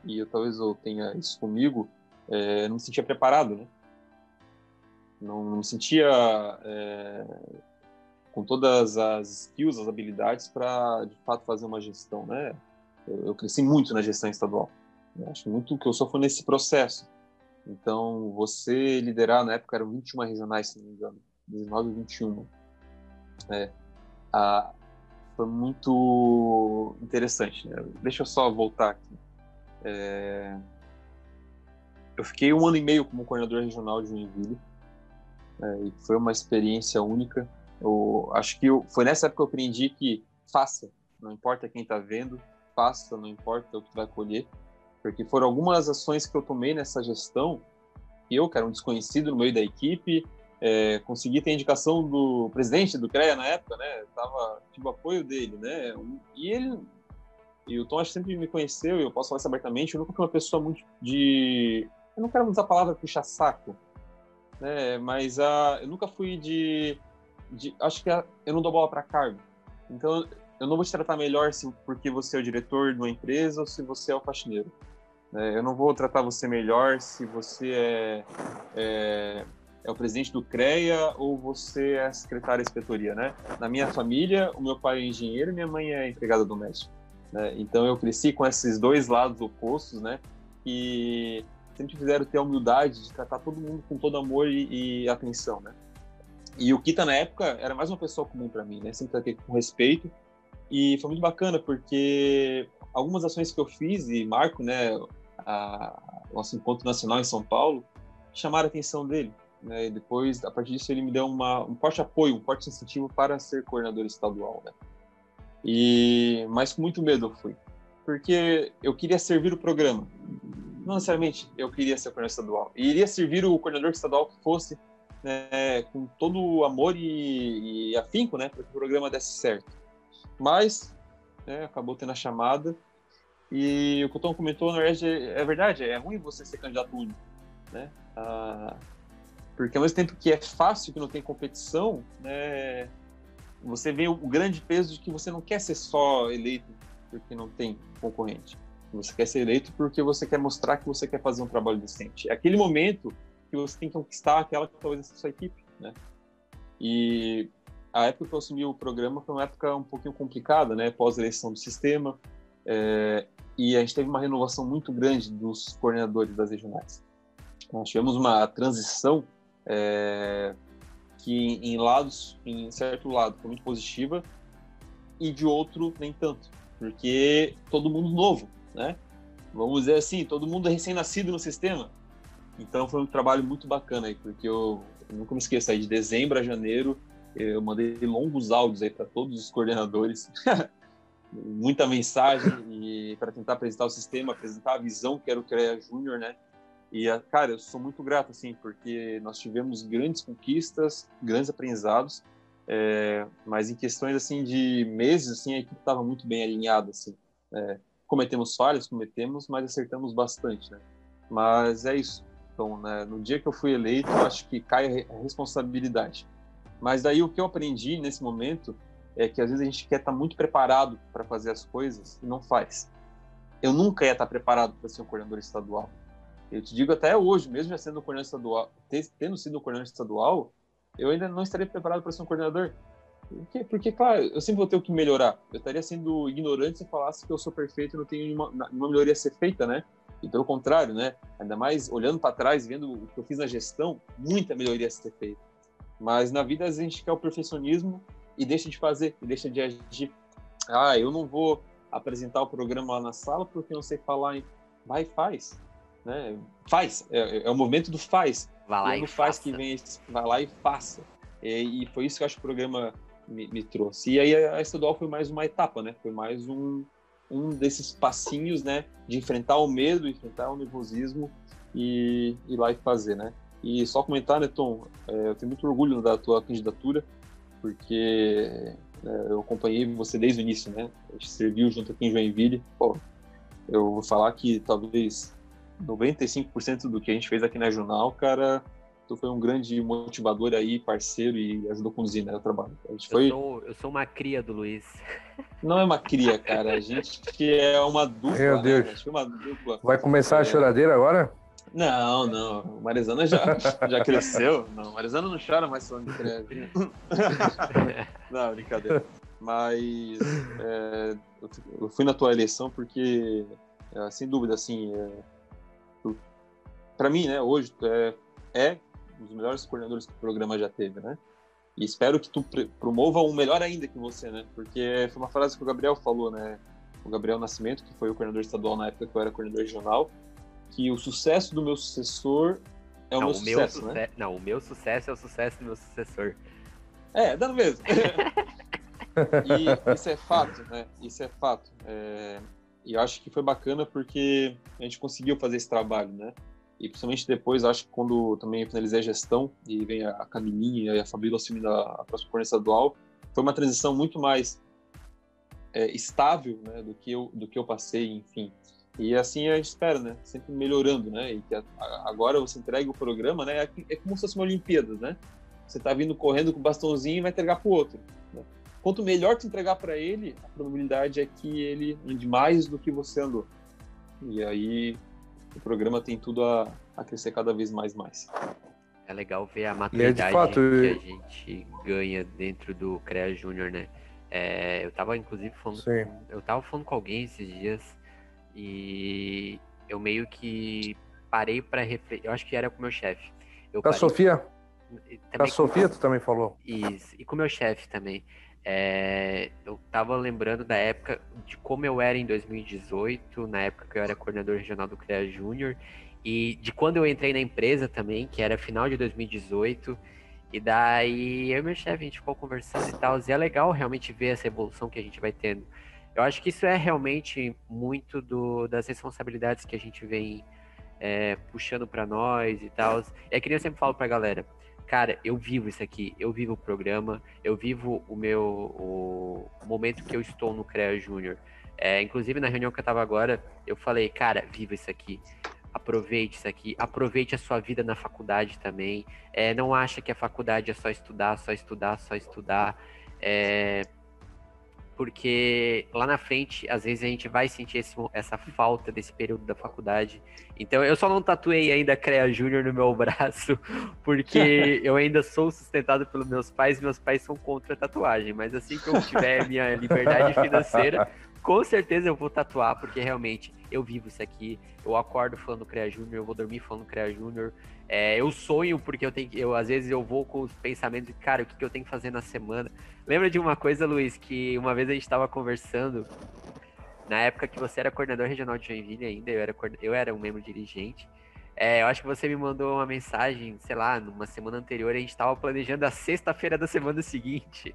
Speaker 3: e eu talvez eu tenha isso comigo. É, não me sentia preparado, né? Não, não me sentia é, com todas as skills, as habilidades para de fato fazer uma gestão, né? Eu, eu cresci muito na gestão estadual. Eu acho muito que eu só fui nesse processo. Então, você liderar, na época eram 21 regionais, se não me engano, 19 e 21. É, a, foi muito interessante. Né? Deixa eu só voltar aqui. É, eu fiquei um ano e meio como coordenador regional de Joinville é, e foi uma experiência única. Eu acho que eu, foi nessa época que eu aprendi que faça, não importa quem está vendo, faça, não importa o que vai colher porque foram algumas ações que eu tomei nessa gestão, eu, que era um desconhecido no meio da equipe, é, consegui ter a indicação do presidente do CREA na época, né? Tava, tive o apoio dele, né? E ele, e o Tom acho que sempre me conheceu, e eu posso falar isso abertamente, eu nunca fui uma pessoa muito de. Eu não quero usar a palavra puxa-saco, né? Mas uh, eu nunca fui de. de acho que eu não dou bola para cargo. Então, eu não vou te tratar melhor se, porque você é o diretor de uma empresa ou se você é o faxineiro. É, eu não vou tratar você melhor se você é, é, é, o presidente do CREA ou você é a secretária de inspetoria, né? Na minha família, o meu pai é engenheiro e minha mãe é empregada doméstica. Né? Então eu cresci com esses dois lados opostos, né? E sempre fizeram ter a humildade de tratar todo mundo com todo amor e, e atenção, né? E o Kita na época era mais uma pessoa comum para mim, né? Sempre tratei com respeito e foi muito bacana porque algumas ações que eu fiz e marco, né, a, nosso encontro nacional em São Paulo, chamaram a atenção dele. Né? E depois, a partir disso, ele me deu uma, um forte apoio, um forte incentivo para ser coordenador estadual. Né? E, mas com muito medo eu fui, porque eu queria servir o programa. Não necessariamente eu queria ser coordenador estadual. E iria servir o coordenador estadual que fosse né, com todo o amor e, e afinco, né, para que o programa desse certo. Mas né, acabou tendo a chamada e o que o Tom comentou, na verdade, é verdade, é ruim você ser candidato único, né? Ah, porque ao mesmo tempo que é fácil, que não tem competição, né, você vê o grande peso de que você não quer ser só eleito porque não tem concorrente. Você quer ser eleito porque você quer mostrar que você quer fazer um trabalho decente. É aquele momento que você tem que conquistar aquela que talvez seja a sua equipe, né? E a época que eu assumi o programa foi uma época um pouquinho complicada, né? Pós-eleição do sistema. É, e a gente teve uma renovação muito grande dos coordenadores das regionais. Nós tivemos uma transição é, que em lados, em certo lado, foi muito positiva e de outro nem tanto, porque todo mundo novo, né? Vamos dizer assim, todo mundo é recém-nascido no sistema. Então foi um trabalho muito bacana aí, porque eu, eu nunca me esqueço aí de dezembro a janeiro eu mandei longos áudios aí para todos os coordenadores, muita mensagem e para tentar apresentar o sistema, apresentar a visão que era o CREA Júnior, né? E, cara, eu sou muito grato, assim, porque nós tivemos grandes conquistas, grandes aprendizados, é, mas em questões, assim, de meses, assim, a equipe estava muito bem alinhada, assim. É, cometemos falhas, cometemos, mas acertamos bastante, né? Mas é isso. Então, né, no dia que eu fui eleito, eu acho que cai a responsabilidade. Mas daí o que eu aprendi nesse momento é que às vezes a gente quer estar tá muito preparado para fazer as coisas e não faz. Eu nunca ia estar tá preparado para ser um coordenador estadual. Eu te digo até hoje, mesmo já sendo coordenador estadual, tendo sido um coordenador estadual, eu ainda não estaria preparado para ser um coordenador. Por quê? Porque, claro, eu sempre vou ter o que melhorar. Eu estaria sendo ignorante se falasse que eu sou perfeito e não tenho nenhuma, nenhuma melhoria a ser feita, né? E pelo contrário, né? Ainda mais olhando para trás, vendo o que eu fiz na gestão, muita melhoria a ser feita. Mas na vida a gente quer o perfeccionismo e deixa de fazer, e deixa de agir. Ah, eu não vou apresentar o programa lá na sala porque não sei falar. Em... Vai, faz. Né? Faz. É, é o momento do faz.
Speaker 2: Vai lá
Speaker 3: e,
Speaker 2: faz
Speaker 3: que vem, vai lá e faça. E, e, foi isso que eu acho que o programa me, me, trouxe. E aí a estadual foi mais uma etapa, né? Foi mais um, um desses passinhos, né? De enfrentar o medo, enfrentar o nervosismo e ir lá e fazer, né? E só comentar, né, Tom, é, eu tenho muito orgulho da tua candidatura, porque é, eu acompanhei você desde o início, né? A gente serviu junto aqui em Joinville. Pô, eu vou falar que talvez 95% do que a gente fez aqui na Jornal, cara, tu foi um grande motivador aí, parceiro e ajudou a conduzir né, o trabalho. A gente foi...
Speaker 2: eu, sou, eu sou uma cria do Luiz.
Speaker 3: Não é uma cria, cara. A gente é uma dupla. Meu
Speaker 1: né? Deus.
Speaker 3: Né? Uma dupla.
Speaker 1: Vai começar é... a choradeira agora?
Speaker 3: Não, não. Marizana já, já cresceu. Não, Marizana não chora mais falando de creve. não, brincadeira. Mas é, eu fui na tua eleição porque, é, sem dúvida, assim, é, para mim, né, hoje, tu é, é um dos melhores coordenadores que o programa já teve, né? E espero que tu promova um melhor ainda que você, né? Porque foi uma frase que o Gabriel falou, né? O Gabriel Nascimento, que foi o coordenador estadual na época que eu era coordenador regional, que o sucesso do meu sucessor é o não, meu o sucesso, meu né?
Speaker 2: Não, o meu sucesso é o sucesso do meu sucessor.
Speaker 3: É, dá no mesmo. e isso é fato, né? Isso é fato. É... E eu acho que foi bacana porque a gente conseguiu fazer esse trabalho, né? E principalmente depois, acho que quando também finalizei a gestão e vem a Camilinha e a Fabíola assumindo a, a próxima coordenação estadual, foi uma transição muito mais é, estável né, do, que eu, do que eu passei, enfim. E assim a gente espera, né? Sempre melhorando, né? E que a, a, agora você entrega o programa, né? É, é, como se fosse uma Olimpíadas, né? Você tá vindo correndo com o bastãozinho e vai entregar pro outro. Né? Quanto melhor tu entregar para ele, a probabilidade é que ele ande mais do que você andou. E aí o programa tem tudo a, a crescer cada vez mais mais.
Speaker 2: É legal ver a maturidade fato, que a gente ganha dentro do CREA Júnior, né? É, eu tava, inclusive, falando, eu tava falando com alguém esses dias e eu meio que parei para refletir. Eu acho que era com o meu chefe.
Speaker 1: Da Sofia? Da Sofia, tu também falou.
Speaker 2: Isso, e com o meu chefe também. É, eu tava lembrando da época de como eu era em 2018, na época que eu era coordenador regional do CREA Júnior, e de quando eu entrei na empresa também, que era final de 2018. E daí eu e meu chefe, a gente ficou conversando e tal. E é legal realmente ver essa evolução que a gente vai tendo. Eu acho que isso é realmente muito do, das responsabilidades que a gente vem é, puxando para nós e tal. É que nem eu sempre falo pra galera, cara, eu vivo isso aqui, eu vivo o programa, eu vivo o meu o, momento que eu estou no CREA Júnior. É, inclusive na reunião que eu tava agora, eu falei, cara, viva isso aqui. Aproveite isso aqui, aproveite a sua vida na faculdade também. É, não acha que a faculdade é só estudar, só estudar, só estudar. É, porque lá na frente, às vezes a gente vai sentir esse, essa falta desse período da faculdade. Então, eu só não tatuei ainda CREA Júnior no meu braço, porque eu ainda sou sustentado pelos meus pais, meus pais são contra a tatuagem, mas assim que eu tiver minha liberdade financeira, com certeza eu vou tatuar, porque realmente eu vivo isso aqui. Eu acordo falando CREA Júnior, eu vou dormir falando CREA Júnior. É, eu sonho porque eu tenho eu às vezes eu vou com os pensamentos de, cara, o que, que eu tenho que fazer na semana. Lembra de uma coisa, Luiz, que uma vez a gente estava conversando, na época que você era coordenador regional de Joinville ainda, eu era, eu era um membro dirigente. É, eu acho que você me mandou uma mensagem, sei lá, numa semana anterior, a gente estava planejando a sexta-feira da semana seguinte.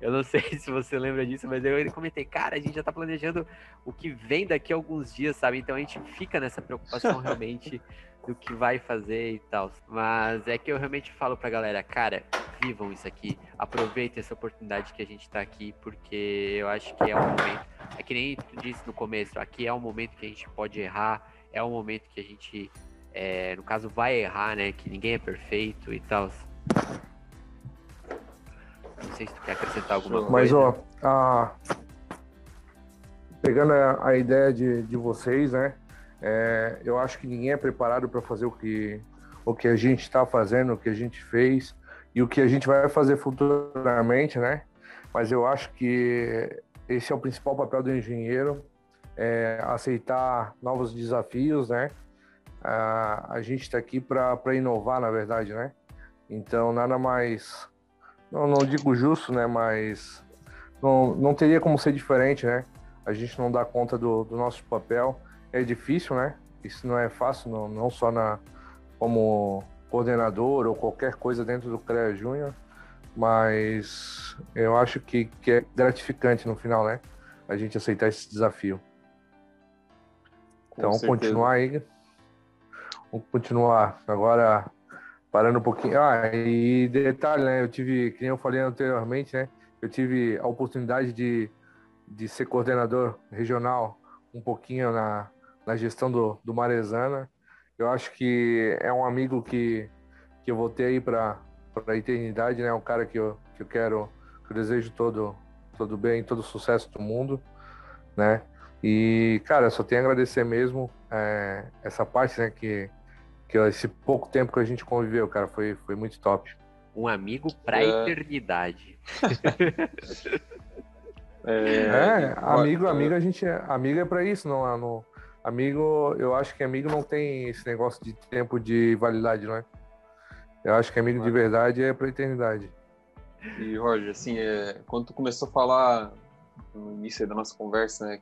Speaker 2: Eu não sei se você lembra disso, mas eu comentei, cara, a gente já tá planejando o que vem daqui a alguns dias, sabe? Então a gente fica nessa preocupação realmente do que vai fazer e tal. Mas é que eu realmente falo pra galera, cara, vivam isso aqui, aproveitem essa oportunidade que a gente tá aqui, porque eu acho que é um momento, é que nem tu disse no começo, aqui é um momento que a gente pode errar, é um momento que a gente, é, no caso, vai errar, né? Que ninguém é perfeito e tal. Não sei se tu quer acrescentar alguma coisa.
Speaker 1: Mas, ó, a... pegando a, a ideia de, de vocês, né? É, eu acho que ninguém é preparado para fazer o que, o que a gente está fazendo, o que a gente fez e o que a gente vai fazer futuramente, né? Mas eu acho que esse é o principal papel do engenheiro, é aceitar novos desafios, né? A, a gente está aqui para inovar, na verdade, né? Então, nada mais não, não digo justo, né? Mas não, não teria como ser diferente, né? A gente não dá conta do, do nosso papel. É difícil, né? Isso não é fácil, não, não só na, como coordenador ou qualquer coisa dentro do CREA Júnior, mas eu acho que, que é gratificante no final, né? A gente aceitar esse desafio. Então, continuar aí. Vamos continuar. Agora, Parando um pouquinho. Ah, e detalhe, né? Eu tive, como eu falei anteriormente, né? Eu tive a oportunidade de, de ser coordenador regional um pouquinho na, na gestão do, do Marezana. Eu acho que é um amigo que, que eu vou ter aí para a eternidade, né? Um cara que eu, que eu quero, que eu desejo todo, todo bem, todo sucesso do mundo, né? E, cara, só tenho a agradecer mesmo é, essa parte, né? Que, que esse pouco tempo que a gente conviveu, cara, foi, foi muito top.
Speaker 2: Um amigo pra é... eternidade.
Speaker 1: é, é, amigo, amigo a gente é, amigo é para isso, não, é no, amigo, eu acho que amigo não tem esse negócio de tempo de validade, não é? Eu acho que amigo de verdade é pra eternidade.
Speaker 3: E Roger, assim, é, quando tu começou a falar no início da nossa conversa, né,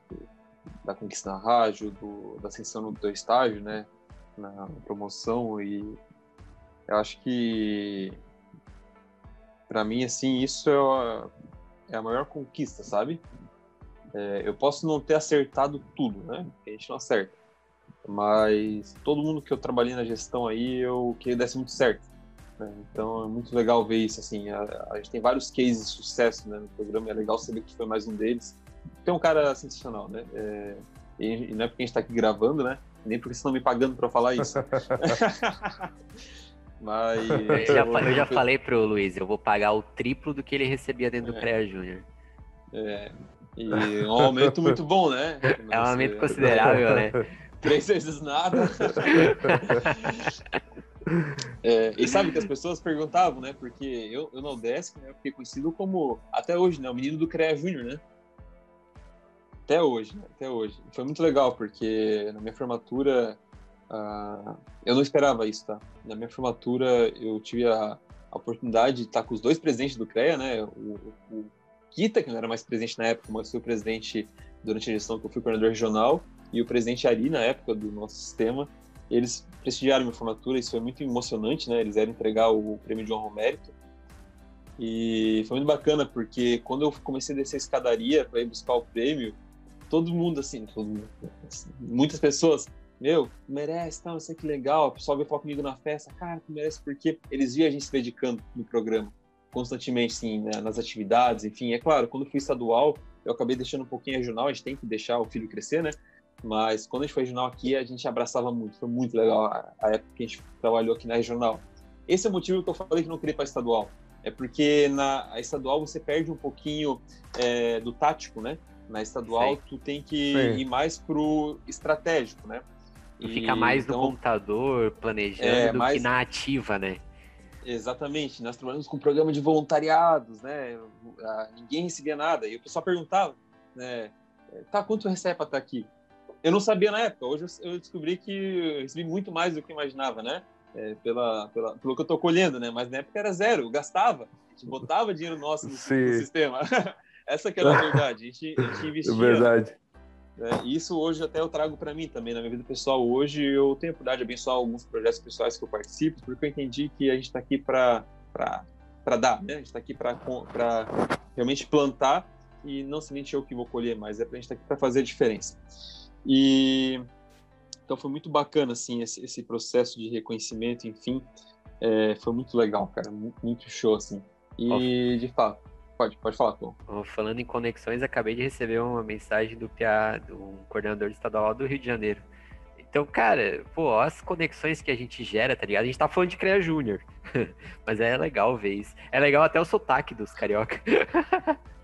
Speaker 3: da conquista da rádio, do, da ascensão do teu estágio, né, na promoção e eu acho que para mim assim isso é a, é a maior conquista, sabe? É, eu posso não ter acertado tudo, né? Porque a gente não acerta. Mas todo mundo que eu trabalhei na gestão aí, eu queria desse muito certo. Né? Então é muito legal ver isso, assim. A, a, gente tem vários cases de sucesso né, no programa, é legal saber que foi mais um deles. Tem um cara sensacional, né? É, e, e não é porque a gente está aqui gravando, né? Nem porque estão me pagando para falar isso.
Speaker 2: Mas. Eu já, eu já falei pro Luiz, eu vou pagar o triplo do que ele recebia dentro do é. CREA Júnior.
Speaker 3: É. E um aumento muito bom, né?
Speaker 2: É um aumento considerável, né?
Speaker 3: Três vezes nada. É, e sabe que as pessoas perguntavam, né? Porque eu, eu no Desk, né, eu fiquei conhecido como, até hoje, né? O menino do CREA Júnior, né? Até hoje, né? até hoje. Foi muito legal, porque na minha formatura, uh, eu não esperava isso, tá? Na minha formatura, eu tive a, a, oportunidade de estar com os dois presidentes do CREA, né? O, o, Kita, que não era mais presidente na época, mas foi o presidente durante a gestão que eu fui coordenador regional, e o presidente Ari, na época do nosso sistema, eles prestigiaram minha formatura, isso foi muito emocionante, né? Eles eram entregar o prêmio de honra ao mérito. E foi muito bacana, porque quando eu comecei a descer a escadaria para ir buscar o prêmio, todo mundo, assim, todo muitas pessoas, meu, merece, tal, isso que legal. O pessoal veio falar comigo na festa, cara, tu merece, porque eles viam a gente se dedicando no programa, constantemente, sim, né, nas atividades, enfim. É claro, quando fui estadual, eu acabei deixando um pouquinho regional, a gente tem que deixar o filho crescer, né? Mas quando a gente foi regional aqui, a gente abraçava muito, foi muito legal a, época que a gente trabalhou aqui na regional. Esse é o motivo que eu falei que não queria para estadual. É porque na estadual você perde um pouquinho é, do tático, né? Na estadual Sim. tu tem que Sim. ir mais pro estratégico, né?
Speaker 2: E fica mais então, no computador, planejando, é, mais... que na ativa, né?
Speaker 3: Exatamente. Nós trabalhamos com um programa de voluntariados, né? Ninguém recebia nada. E o pessoal perguntava, né? Tá, quanto recebe para estar aqui? Eu não sabia na época. Hoje eu descobri que eu recebi muito mais do que eu imaginava, né? É, pela, pela, pelo que eu tô colhendo, né? Mas na época era zero, eu gastava. A gente botava dinheiro nosso no, no sistema. Essa que era a verdade. A gente, a gente investia.
Speaker 1: Verdade.
Speaker 3: É, e isso hoje até eu trago para mim também, na minha vida pessoal. Hoje eu tenho a oportunidade de abençoar alguns projetos pessoais que eu participo, porque eu entendi que a gente está aqui para dar, né? A gente está aqui para realmente plantar e não somente eu que vou colher, mas é para a gente estar tá aqui para fazer a diferença. E então foi muito bacana assim esse, esse processo de reconhecimento, enfim, é, foi muito legal, cara, muito, muito show assim. E de fato, pode, pode falar, Tom.
Speaker 2: Falando em conexões, acabei de receber uma mensagem do PA, do coordenador estadual do Rio de Janeiro. Então, cara, pô, as conexões que a gente gera, tá ligado? A gente tá falando de CREA Júnior. Mas é legal ver isso. É legal até o sotaque dos carioca.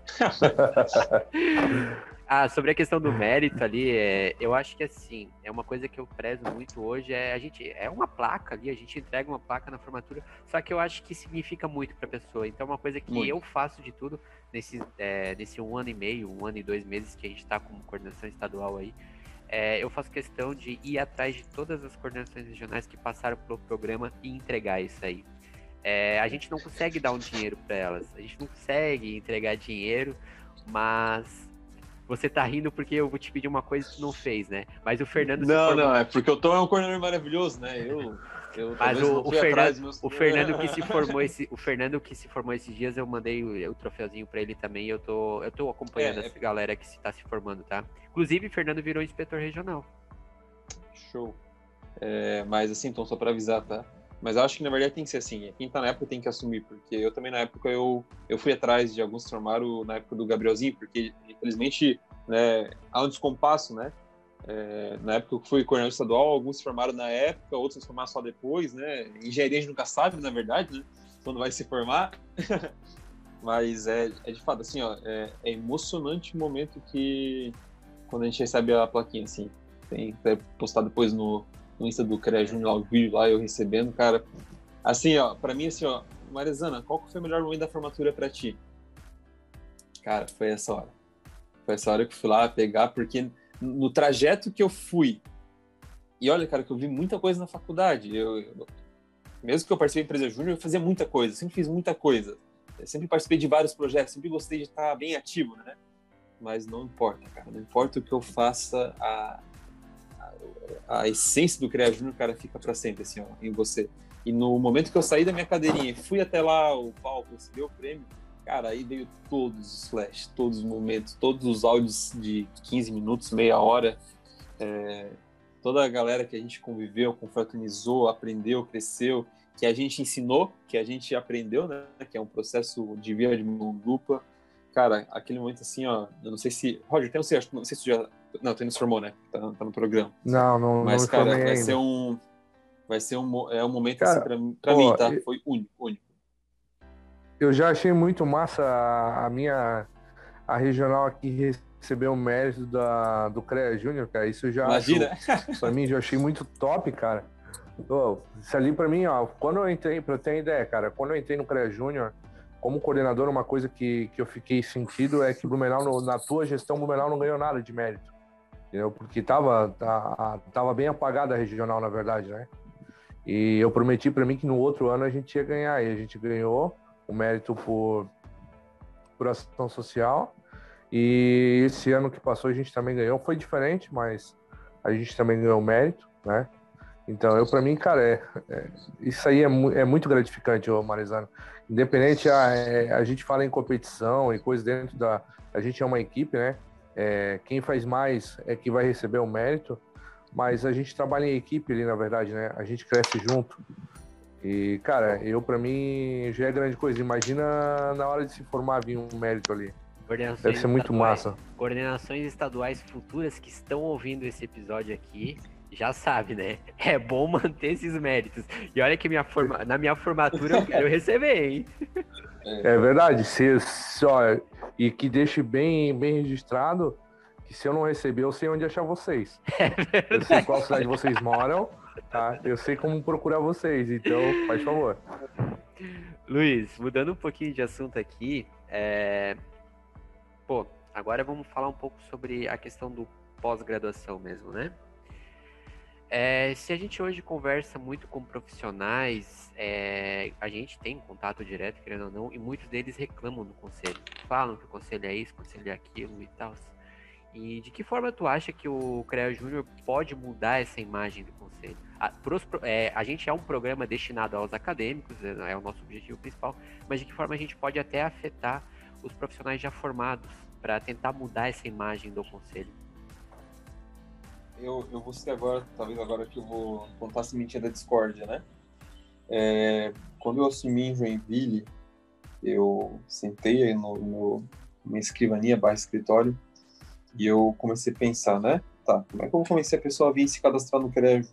Speaker 2: Ah, sobre a questão do mérito ali, é, eu acho que assim, é uma coisa que eu prezo muito hoje, é a gente é uma placa ali, a gente entrega uma placa na formatura, só que eu acho que significa muito para a pessoa. Então, é uma coisa que muito. eu faço de tudo nesse, é, nesse um ano e meio, um ano e dois meses que a gente está com coordenação estadual aí, é, eu faço questão de ir atrás de todas as coordenações regionais que passaram pelo programa e entregar isso aí. É, a gente não consegue dar um dinheiro para elas, a gente não consegue entregar dinheiro, mas você tá rindo porque eu vou te pedir uma coisa que tu não fez, né? Mas o Fernando.
Speaker 3: Não, formou... não, é porque o Tom é um coordenador maravilhoso, né? Eu. eu
Speaker 2: Mas o, o Fernando, o Fernando que se formou esse, o Fernando que se formou esses dias, eu mandei o, o troféuzinho para ele também. Eu tô, eu tô acompanhando é, essa é... galera que está se formando, tá? Inclusive, o Fernando virou inspetor regional.
Speaker 3: Show. É, mas assim, então só para avisar, tá? Mas acho que na verdade tem que ser assim. Quem tá na época tem que assumir, porque eu também na época eu, eu fui atrás de alguns que formaram na época do Gabrielzinho, porque infelizmente né, há um descompasso, né? É, na época que fui coordenador estadual, alguns se formaram na época, outros se formaram só depois, né? Engenharia a gente nunca sabe, na verdade, né? Quando vai se formar. Mas é, é de fato assim, ó, é, é, emocionante o momento que quando a gente recebe a plaquinha, assim. Tem, tem postar depois no, no Insta do CREA Júnior, o vídeo lá, eu recebendo, cara. Assim, ó, pra mim, assim, ó, Marizana, qual foi o melhor momento da formatura pra ti? Cara, foi essa hora. Foi essa hora que eu fui lá pegar, porque no trajeto que eu fui, e olha, cara, que eu vi muita coisa na faculdade. Eu, eu mesmo que eu participei da empresa júnior, eu fazia muita coisa, sempre fiz muita coisa. Eu sempre participei de vários projetos, sempre gostei de estar bem ativo, né? Mas não importa, cara, não importa o que eu faça, a, a essência do CREA Júnior, cara, fica para sempre, assim, ó, em você. E no momento que eu saí da minha cadeirinha e fui até lá, o palco, recebi o prêmio, cara, aí veio todos os flashes, todos os momentos, todos os áudios de 15 minutos, meia hora, é, toda a galera que a gente conviveu, confraternizou, aprendeu, cresceu, que a gente ensinou, que a gente aprendeu, né, que é um processo de via de mão dupla. Cara, aquele momento assim, ó, eu não sei se... Roger, tem um, não sei se tu já não, tu não se formou, né? Tá, tá, no programa.
Speaker 1: Não, não,
Speaker 3: Mas,
Speaker 1: não
Speaker 3: cara, vai
Speaker 1: ainda.
Speaker 3: ser um. Vai ser um, é um momento cara, assim, pra, pra mim, tá? Foi único, único.
Speaker 1: Eu já achei muito massa a, a minha. A regional aqui recebeu o mérito da, do CREA Júnior, cara. Isso já.
Speaker 3: Imagina!
Speaker 1: Acho, pra mim, já achei muito top, cara. Isso ali pra mim, ó, quando eu entrei, pra eu ter ideia, cara, quando eu entrei no CREA Júnior, como coordenador, uma coisa que, que eu fiquei sentido é que Blumenau, no, na tua gestão, Blumenau não ganhou nada de mérito entendeu? Porque tava, tá, tava bem apagada a regional, na verdade, né? E eu prometi para mim que no outro ano a gente ia ganhar, e a gente ganhou o mérito por, por ação social. E esse ano que passou a gente também ganhou. Foi diferente, mas a gente também ganhou mérito, né? Então, eu para mim, cara, é, é, isso aí é, mu é muito gratificante, ô Marizano. Independente, a, é, a gente fala em competição e coisas dentro da. A gente é uma equipe, né? É, quem faz mais é que vai receber o mérito, mas a gente trabalha em equipe ali, na verdade, né? A gente cresce junto. E, cara, eu para mim já é grande coisa. Imagina na hora de se formar vir um mérito ali. Deve ser muito massa.
Speaker 2: Coordenações estaduais futuras que estão ouvindo esse episódio aqui, já sabe, né? É bom manter esses méritos. E olha que minha forma... na minha formatura eu quero receber, hein?
Speaker 1: É verdade. Se, se, ó, e que deixe bem, bem registrado que se eu não receber, eu sei onde achar vocês. É eu sei qual cidade vocês moram, tá? Eu sei como procurar vocês, então faz favor.
Speaker 2: Luiz, mudando um pouquinho de assunto aqui, é... pô, agora vamos falar um pouco sobre a questão do pós-graduação mesmo, né? É, se a gente hoje conversa muito com profissionais, é, a gente tem contato direto, querendo ou não, e muitos deles reclamam do conselho. Falam que o conselho é isso, o conselho é aquilo e tal. E de que forma tu acha que o CREA Júnior pode mudar essa imagem do conselho? A, pros, é, a gente é um programa destinado aos acadêmicos, é, é o nosso objetivo principal, mas de que forma a gente pode até afetar os profissionais já formados para tentar mudar essa imagem do conselho?
Speaker 3: Eu, eu vou ser agora, talvez agora que eu vou contar a sementinha da discórdia, né? É, quando eu assumi em Joinville, eu sentei aí no, no minha escrivania barra escritório e eu comecei a pensar, né? Tá, como é que eu vou convencer a pessoa a vir se cadastrar no CREA?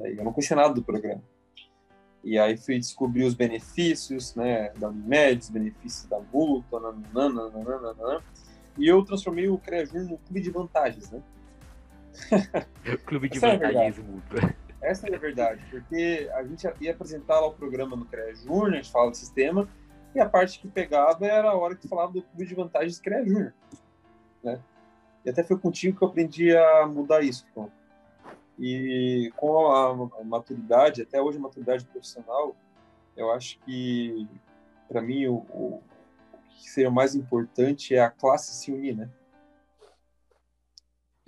Speaker 3: Eu não conhecia nada do programa. E aí fui descobrir os benefícios, né, da Unimed, os benefícios da multa, nananana, e eu transformei o CREA no clube de vantagens, né?
Speaker 2: Clube de Essa vantagismo.
Speaker 3: É Essa é a verdade, porque a gente ia apresentar lá o programa no CREA Júnior, a gente fala do sistema, e a parte que pegava era a hora que falava do clube de vantagens CREA Júnior. Né? E até foi contigo que eu aprendi a mudar isso. Então. E com a, maturidade, até hoje a maturidade profissional, eu acho que, para mim, o, o, que seria mais importante é a classe se unir, né?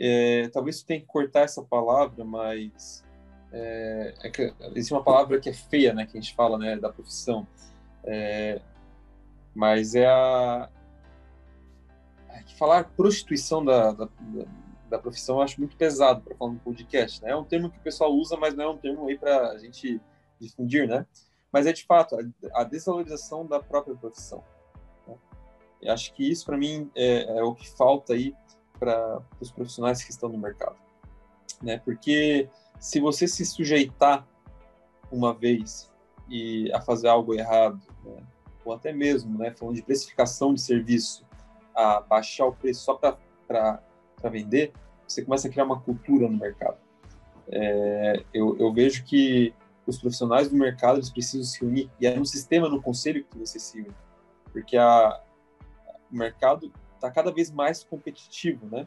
Speaker 3: É, talvez você tenha que cortar essa palavra, mas é, é que, existe uma palavra que é feia, né, que a gente fala, né, da profissão. É, mas é a é falar prostituição da, da, da, profissão eu acho muito pesado para falar no podcast, né? É um termo que o pessoal usa, mas não é um termo aí para a gente difundir, né? Mas é de fato a, a desvalorização da própria profissão. Né? Acho que isso para mim é, é o que falta aí para os profissionais que estão no mercado, né? Porque se você se sujeitar uma vez e a fazer algo errado, né? ou até mesmo, né, falando de precificação de serviço, a baixar o preço só para vender, você começa a criar uma cultura no mercado. É, eu, eu, vejo que os profissionais do mercado eles precisam se unir e é no sistema, no conselho que você se une, porque a, o mercado está cada vez mais competitivo, né?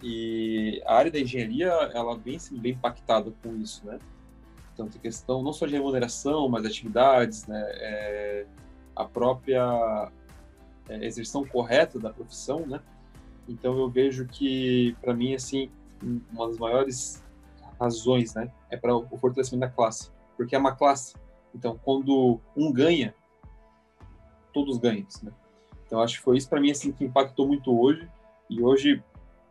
Speaker 3: E a área da engenharia, ela vem sendo bem impactada com isso, né? Tanto questão não só de remuneração, mas atividades, né? É, a própria é, exerção correta da profissão, né? Então eu vejo que, para mim, assim, uma das maiores razões, né, é para o fortalecimento da classe, porque é uma classe. Então, quando um ganha, todos ganham, né? Então, acho que foi isso para mim assim que impactou muito hoje. E hoje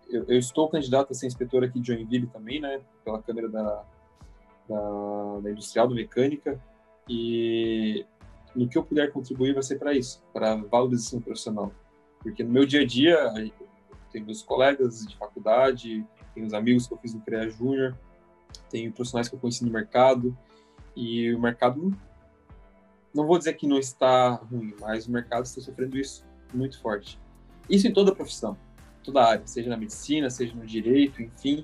Speaker 3: eu, eu, estou candidato a ser inspetor aqui de Joinville também, né, pela Câmara da, da, da Industrial do Mecânica. E no que eu puder contribuir vai ser para isso, para valorização profissional. Porque no meu dia a dia, tenho meus colegas de faculdade, tenho os amigos que eu fiz no CREA Júnior, tenho profissionais que eu conheci no mercado, e o mercado, não vou dizer que não está ruim, mas o mercado está sofrendo isso muito forte. Isso em toda profissão, toda área, seja na medicina, seja no direito, enfim.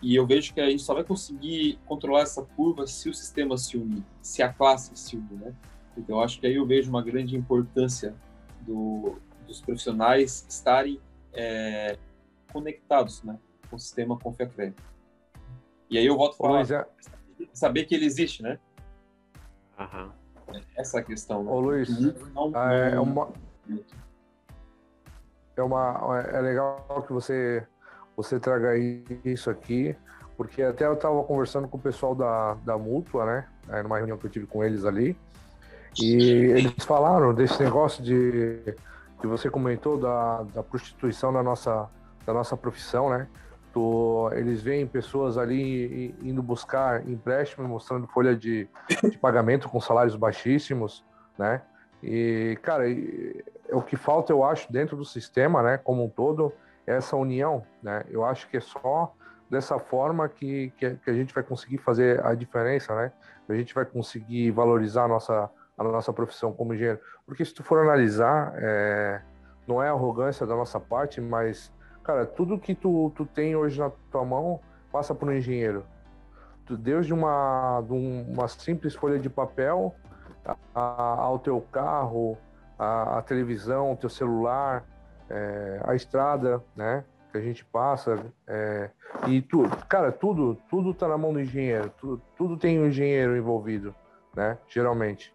Speaker 3: E eu vejo que a gente só vai conseguir controlar essa curva se o sistema se unir, se a classe se unir, né? Então, eu acho que aí eu vejo uma grande importância do, dos profissionais estarem é, conectados, né, com o sistema Confiacred. E aí eu volto a falar, é... saber que ele existe, né?
Speaker 2: Aham.
Speaker 3: Essa é a questão. Né?
Speaker 1: Ô, Luiz, não, ah, é uma É, uma, é legal que você, você traga isso aqui, porque até eu estava conversando com o pessoal da, da Mútua, né? Numa reunião que eu tive com eles ali, e eles falaram desse negócio de que você comentou da, da prostituição da nossa, da nossa profissão, né? Tu, eles veem pessoas ali indo buscar empréstimo, mostrando folha de, de pagamento com salários baixíssimos, né? E, cara, o que falta, eu acho, dentro do sistema, né, como um todo, é essa união, né? Eu acho que é só dessa forma que, que, que a gente vai conseguir fazer a diferença, né? A gente vai conseguir valorizar a nossa, a nossa profissão como engenheiro. Porque se tu for analisar, é, não é arrogância da nossa parte, mas, cara, tudo que tu, tu tem hoje na tua mão passa por um engenheiro. Tu, desde uma, de uma simples folha de papel a, a, ao teu carro, a, a televisão, o teu celular, é, a estrada, né? Que a gente passa. É, e tudo, cara, tudo, tudo tá na mão do engenheiro. Tudo, tudo tem um engenheiro envolvido, né? Geralmente.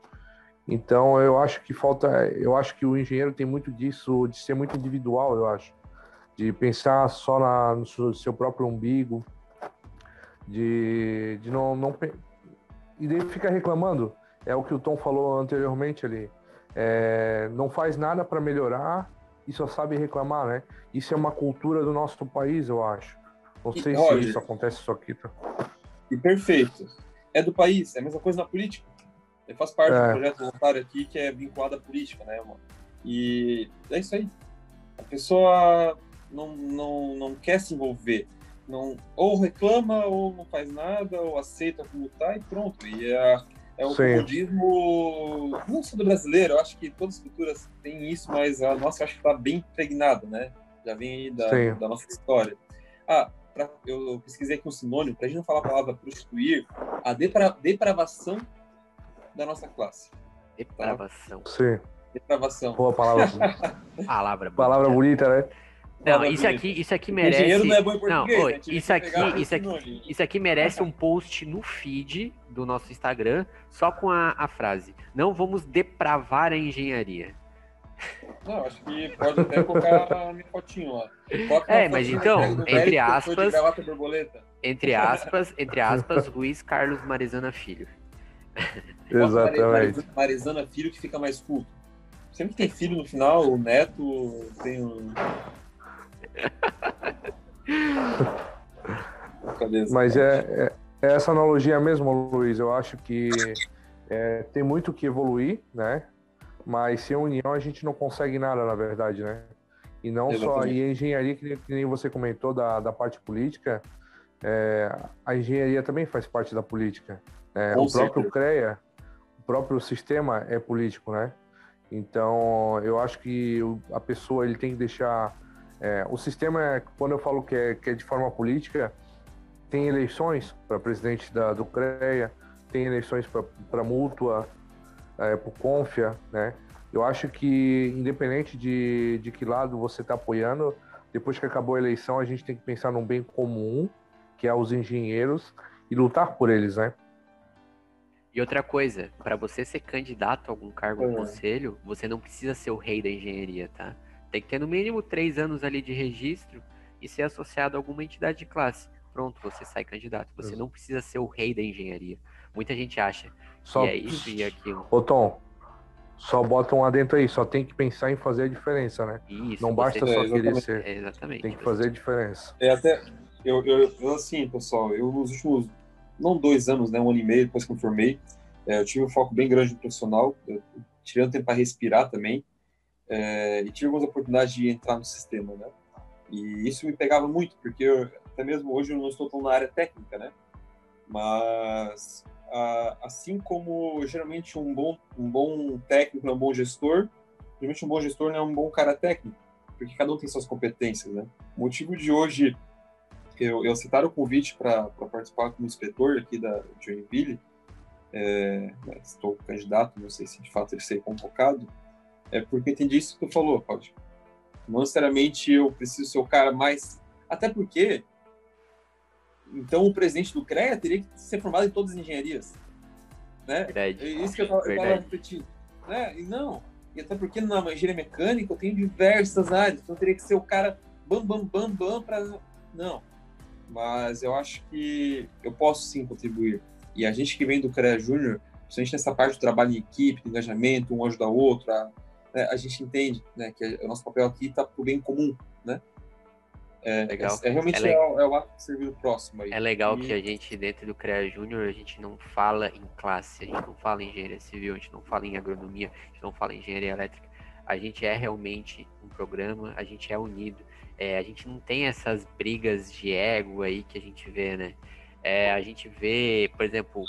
Speaker 1: Então eu acho que falta, eu acho que o engenheiro tem muito disso, de ser muito individual, eu acho, de pensar só na, no seu próprio umbigo, de, de não, não e daí fica reclamando. É o que o Tom falou anteriormente ali. É, não faz nada para melhorar e só sabe reclamar, né? Isso é uma cultura do nosso país, eu acho. Não sei e, se olha, isso acontece só aqui. Tá?
Speaker 3: E perfeito. É do país, é a mesma coisa na política. Ele faz parte é. do projeto voluntário aqui que é vinculado à política, né, mano? E é isso aí. A pessoa não, não, não quer se envolver. Não, ou reclama, ou não faz nada, ou aceita como tá e pronto. E é, é o comodismo, não só do brasileiro, eu acho que todas as culturas têm isso, mas a nossa eu acho que está bem impregnada, né? Já vem aí da, da nossa história. Ah, pra, eu pesquisei aqui um sinônimo, para a gente não falar a palavra prostituir, a depra, depravação da nossa classe.
Speaker 2: Depravação.
Speaker 1: Tá? Sim.
Speaker 3: Depravação.
Speaker 1: Boa palavra.
Speaker 2: palavra bonita.
Speaker 1: Palavra bonita, né?
Speaker 2: Não, isso aqui, isso aqui merece. Engenheiro não é bom em português, não, né? isso aqui, isso aqui, isso aqui merece um post no feed do nosso Instagram, só com a, a frase: Não vamos depravar a engenharia.
Speaker 3: Não, acho que pode até colocar na minha fotinho lá.
Speaker 2: é, mas então, entre aspas, entre aspas, entre aspas, Ruiz Carlos Marizana Filho.
Speaker 1: Exatamente.
Speaker 3: Marizana filho que fica mais culto. Sempre tem filho no final, o neto tem um.
Speaker 1: Mas é, é, é, essa analogia mesmo, Luiz. Eu acho que é, tem muito que evoluir, né? Mas sem união a gente não consegue nada, na verdade, né? E não Exatamente. só e a engenharia, que nem você comentou da, da parte política, é, a engenharia também faz parte da política. É, o próprio CREA, o próprio sistema é político, né? Então, eu acho que a pessoa ele tem que deixar. É, o sistema, é, quando eu falo que é, que é de forma política, tem eleições para presidente da, do CREA, tem eleições para mútua, é, para o Confia, né? Eu acho que, independente de, de que lado você está apoiando, depois que acabou a eleição, a gente tem que pensar num bem comum, que é os engenheiros, e lutar por eles, né?
Speaker 2: E outra coisa, para você ser candidato a algum cargo no conselho, você não precisa ser o rei da engenharia, tá? Tem que ter no mínimo três anos ali de registro e ser associado a alguma entidade de classe. Pronto, você sai candidato. Você não precisa ser o rei da engenharia. Muita gente acha só... que é isso e aquilo.
Speaker 1: Ô Tom, só bota um adentro aí, só tem que pensar em fazer a diferença, né? Isso, não basta só é, querer ser.
Speaker 2: É, exatamente.
Speaker 1: Tem que fazer a diferença.
Speaker 3: É até. Eu, eu, eu, assim, pessoal, eu nos últimos não dois anos, né, um ano e meio depois que me formei, é, eu tive um foco bem grande no profissional, tirando tempo para respirar também, é, e tive algumas oportunidades de entrar no sistema, né? E isso me pegava muito, porque eu, até mesmo hoje eu não estou tão na área técnica, né? Mas a, assim como geralmente um bom um bom técnico é um bom gestor, geralmente um bom gestor não é um bom cara técnico, porque cada um tem suas competências, né? O motivo de hoje eu, eu aceitaram o convite para participar como inspetor aqui da Joinville, é, estou candidato, não sei se de fato ele ser convocado, é porque entendi isso que tu falou, Cláudio. Não necessariamente eu preciso ser o cara mais. Até porque, então o presidente do CREA teria que ser formado em todas as engenharias. Né?
Speaker 2: Verdade.
Speaker 3: É isso que eu estava refletindo. Né? E não, E até porque na engenharia mecânica eu tenho diversas áreas, então teria que ser o cara bam, bam, bam, bam para. Não. Mas eu acho que eu posso sim contribuir. E a gente que vem do CREA Júnior, principalmente nessa parte do trabalho em equipe, de engajamento, um ajuda o outro, a, né, a gente entende né, que o nosso papel aqui está para o bem comum, né? É, legal. é, é realmente é, é, o ato de servir o próximo aí.
Speaker 2: É legal e... que a gente, dentro do CREA Júnior, a gente não fala em classe, a gente não fala em engenharia civil, a gente não fala em agronomia, a gente não fala em engenharia elétrica. A gente é realmente um programa, a gente é unido. É, a gente não tem essas brigas de ego aí que a gente vê, né? É, a gente vê, por exemplo,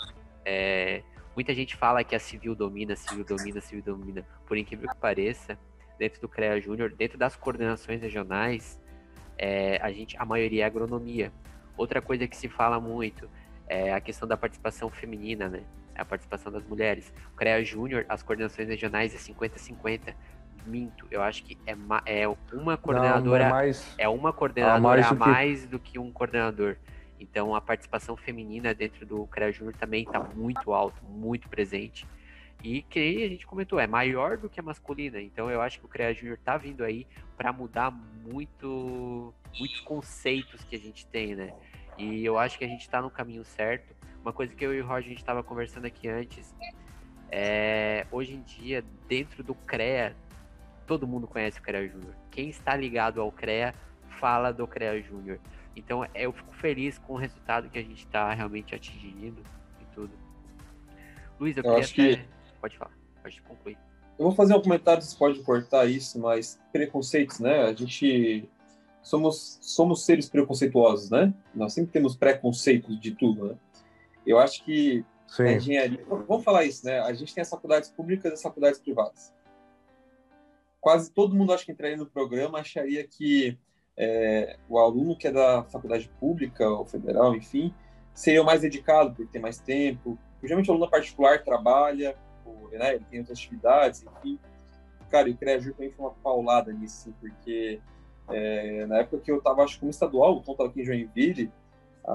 Speaker 2: é, muita gente fala que a civil domina, civil domina, civil domina. Por incrível que pareça, dentro do CREA Júnior, dentro das coordenações regionais, é, a gente, a maioria é agronomia. Outra coisa que se fala muito é a questão da participação feminina, né? A participação das mulheres. O CREA Júnior, as coordenações regionais é 50-50. Minto, eu acho que é, é uma coordenadora. Não, não é, mais, é, uma coordenadora a mais, a mais do que um coordenador. Então a participação feminina dentro do CREA Júnior também está muito alto, muito presente. E que a gente comentou, é maior do que a masculina. Então eu acho que o CREA Júnior está vindo aí para mudar muito, muitos conceitos que a gente tem, né? E eu acho que a gente está no caminho certo. Uma coisa que eu e o Roger a gente estava conversando aqui antes, é, hoje em dia, dentro do CREA, todo mundo conhece o CREA Júnior. Quem está ligado ao CREA fala do CREA Júnior. Então eu fico feliz com o resultado que a gente está realmente atingindo e tudo. Luiz, eu, eu queria até... que... Pode falar, pode concluir.
Speaker 3: Eu vou fazer um comentário, você pode cortar isso, mas preconceitos, né? A gente somos somos seres preconceituosos, né? Nós sempre temos preconceitos de tudo, né? Eu acho que Sim. a engenharia, vamos falar isso, né? A gente tem as faculdades públicas e as faculdades privadas. Quase todo mundo acho que entraria no programa acharia que é, o aluno que é da faculdade pública ou federal, enfim, seria o mais dedicado porque tem mais tempo. Geralmente o aluno particular trabalha, né? Ele tem outras atividades, enfim. Cara, o CREAJUR também foi uma paulada nisso, porque é, na época que eu estava, acho como estadual, o Tom estava aqui em Joinville,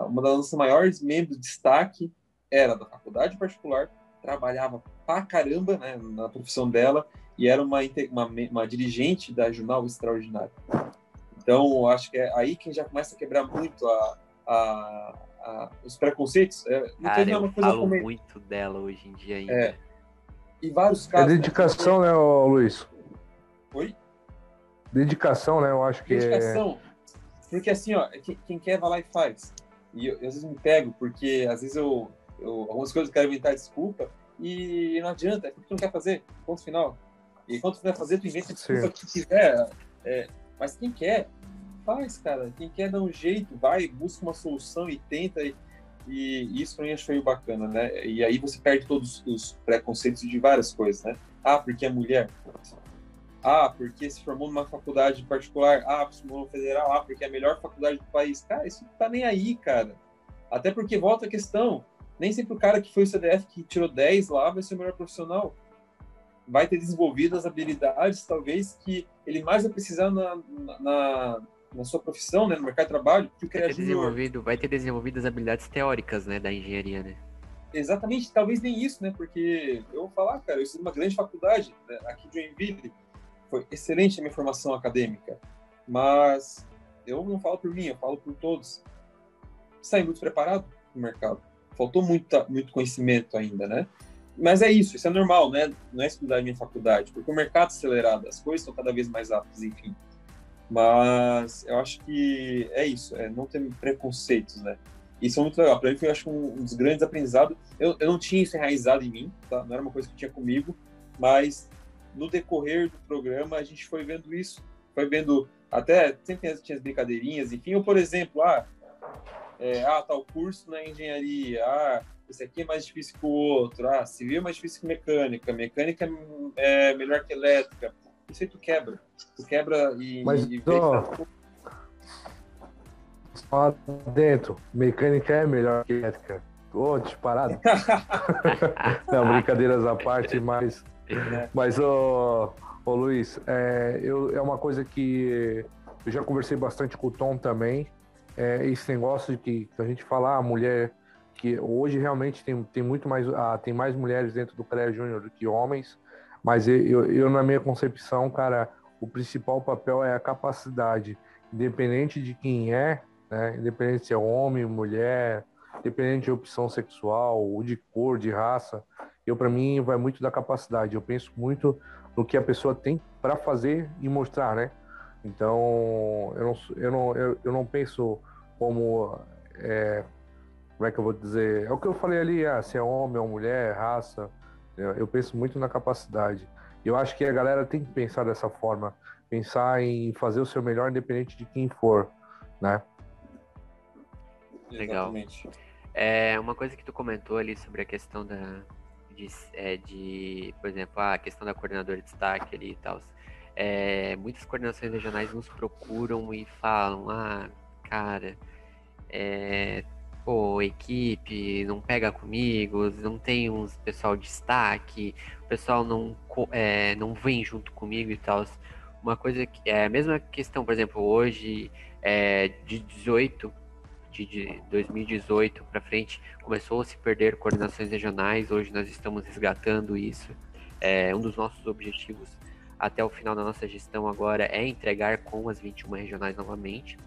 Speaker 3: uma das nossas maiores membros de destaque era da faculdade particular, trabalhava pra caramba né, na profissão dela e era uma, uma, uma dirigente da Jornal Extraordinário. Então, acho que é aí que já começa a quebrar muito a, a, a os preconceitos. É,
Speaker 2: não Cara, eu falo como... muito dela hoje em dia ainda. É,
Speaker 3: e vários casos.
Speaker 1: É dedicação, né, Luiz?
Speaker 3: Oi?
Speaker 1: Dedicação, né? Eu acho que
Speaker 3: é Dedicação. É... Porque assim, ó, quem quer vai lá e faz. E eu, eu, às vezes me pego, porque às vezes eu, eu algumas coisas eu quero inventar desculpa e não adianta, é porque tu não quer fazer, ponto final. E quando tu vai fazer, tu inventa desculpa Sim. que tu quiser. É, mas quem quer, faz, cara. Quem quer dá um jeito, vai, busca uma solução e tenta. E, e isso para mim acho foi bacana, né? E aí você perde todos os preconceitos de várias coisas, né? Ah, porque é mulher. Ah, porque se formou numa faculdade particular. Ah, se formou no federal. Ah, porque é a melhor faculdade do país. Cara, isso não tá nem aí, cara. Até porque volta a questão. Nem sempre o cara que foi o CDF que tirou 10 lá vai ser o melhor profissional. Vai ter desenvolvido as habilidades, talvez, que ele mais vai precisar na, na, na sua profissão, né, no mercado de trabalho, que o
Speaker 2: vai ter desenvolvido, vai ter desenvolvido as habilidades teóricas, né, da engenharia, né?
Speaker 3: Exatamente, talvez nem isso, né, porque eu vou falar, cara, eu estudei uma grande faculdade né, aqui de Joinville, foi excelente a minha formação acadêmica, mas eu não falo por mim, eu falo por todos. Saí muito preparado no mercado. Faltou muita, muito conhecimento ainda, né? Mas é isso, isso é normal, né? Não é estudar em minha faculdade, porque o mercado acelerado, as coisas estão cada vez mais rápidas, enfim. Mas eu acho que é isso, é não ter preconceitos, né? Isso é muito legal. Para mim foi, acho, um, um dos grandes aprendizados. Eu, eu não tinha isso enraizado em mim, tá? Não era uma coisa que tinha comigo, mas no decorrer do programa a gente foi vendo isso, foi vendo até sempre tinha as brincadeirinhas, enfim. Ou por exemplo, ah, é, ah, tal curso na engenharia, ah, esse aqui é mais difícil que o outro, ah, civil é mais difícil que mecânica, mecânica é melhor que elétrica isso aí tu quebra. Tu quebra e.
Speaker 1: Mas,
Speaker 3: e
Speaker 1: ó, só dentro, mecânica é melhor que elétrica. Ô, oh, disparado. Não, brincadeiras à parte, mas. Mas, ô, oh, oh, Luiz, é, eu, é uma coisa que eu já conversei bastante com o Tom também. É, esse negócio de que a gente fala, a mulher que hoje realmente tem, tem muito mais, ah, tem mais mulheres dentro do CREA Júnior do que homens Mas eu, eu, na minha concepção, cara, o principal papel é a capacidade, independente de quem é, né? Independente se é homem, mulher, independente de opção sexual, ou de cor, de raça. Eu, para mim, vai muito da capacidade. Eu penso muito no que a pessoa tem para fazer e mostrar, né? Então, eu não, eu não, eu, eu não penso como. É, como é que eu vou dizer? É o que eu falei ali, ah, se é homem ou mulher, raça. Eu, eu penso muito na capacidade. Eu acho que a galera tem que pensar dessa forma. Pensar em fazer o seu melhor, independente de quem for, né?
Speaker 2: Legal. Exatamente. É, uma coisa que tu comentou ali sobre a questão da, de, é, de por exemplo, a questão da coordenadora de destaque ali e tal. É, muitas coordenações regionais nos procuram e falam, ah, cara, é, pô, equipe não pega comigo, não tem uns pessoal de destaque, o pessoal não, é, não vem junto comigo e tal. Uma coisa que é a mesma questão, por exemplo, hoje, é, de 18 de 2018 para frente começou a se perder coordenações regionais. Hoje nós estamos resgatando isso. É, um dos nossos objetivos até o final da nossa gestão agora é entregar com as 21 regionais novamente.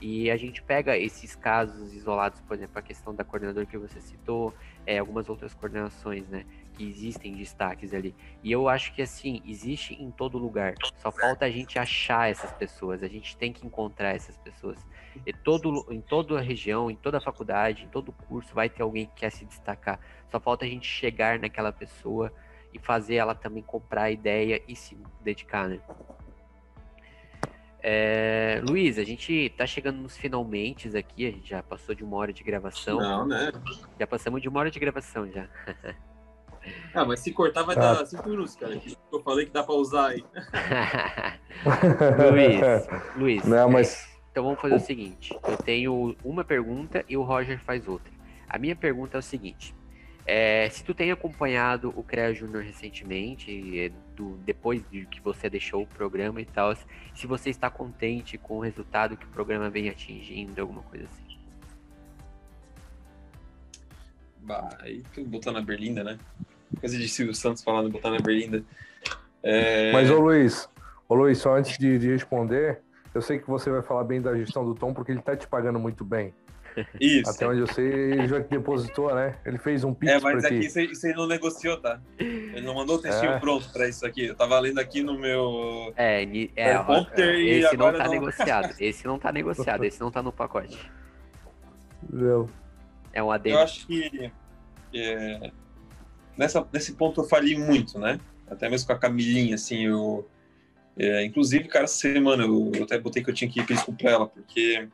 Speaker 2: E a gente pega esses casos isolados, por exemplo, a questão da coordenadora que você citou, é, algumas outras coordenações, né? Que existem destaques ali. E eu acho que, assim, existe em todo lugar. Só falta a gente achar essas pessoas. A gente tem que encontrar essas pessoas. E todo, em toda região, em toda faculdade, em todo curso, vai ter alguém que quer se destacar. Só falta a gente chegar naquela pessoa e fazer ela também comprar a ideia e se dedicar, né? É, Luiz, a gente tá chegando nos finalmente aqui, a gente já passou de uma hora de gravação.
Speaker 3: Não, né?
Speaker 2: Já passamos de uma hora de gravação já.
Speaker 3: Ah, mas se cortar vai ah. dar cinco minutos, cara. Eu falei que dá pra usar aí.
Speaker 2: Luiz, Luiz. Não, mas... Então vamos fazer o seguinte: eu tenho uma pergunta e o Roger faz outra. A minha pergunta é o seguinte: é, se tu tem acompanhado o CREA Júnior recentemente, é, do, depois de que você deixou o programa e tal, se você está contente com o resultado que o programa vem atingindo, alguma coisa assim.
Speaker 3: Bah, aí tu botar na berlinda, né? Coisa de Silvio Santos falando botar na berlinda. É...
Speaker 1: Mas, ô Luiz, ô Luiz, só antes de, de responder, eu sei que você vai falar bem da gestão do Tom, porque ele tá te pagando muito bem.
Speaker 3: Isso.
Speaker 1: Até onde eu sei, ele já depositou, né? Ele fez um pix
Speaker 3: É, mas aqui isso, isso ele não negociou, tá? Ele não mandou o textinho é. pronto pra isso aqui. Eu tava lendo aqui no meu.
Speaker 2: É, é, é esse não tá não... negociado. Esse não tá negociado, esse não tá no pacote.
Speaker 1: Não.
Speaker 2: É um adendo.
Speaker 3: Eu acho que é, nessa, nesse ponto eu falhei muito, né? Até mesmo com a Camilinha, assim, eu. É, inclusive, cara, essa semana eu, eu até botei que eu tinha que ir pedir desculpa pra ela, porque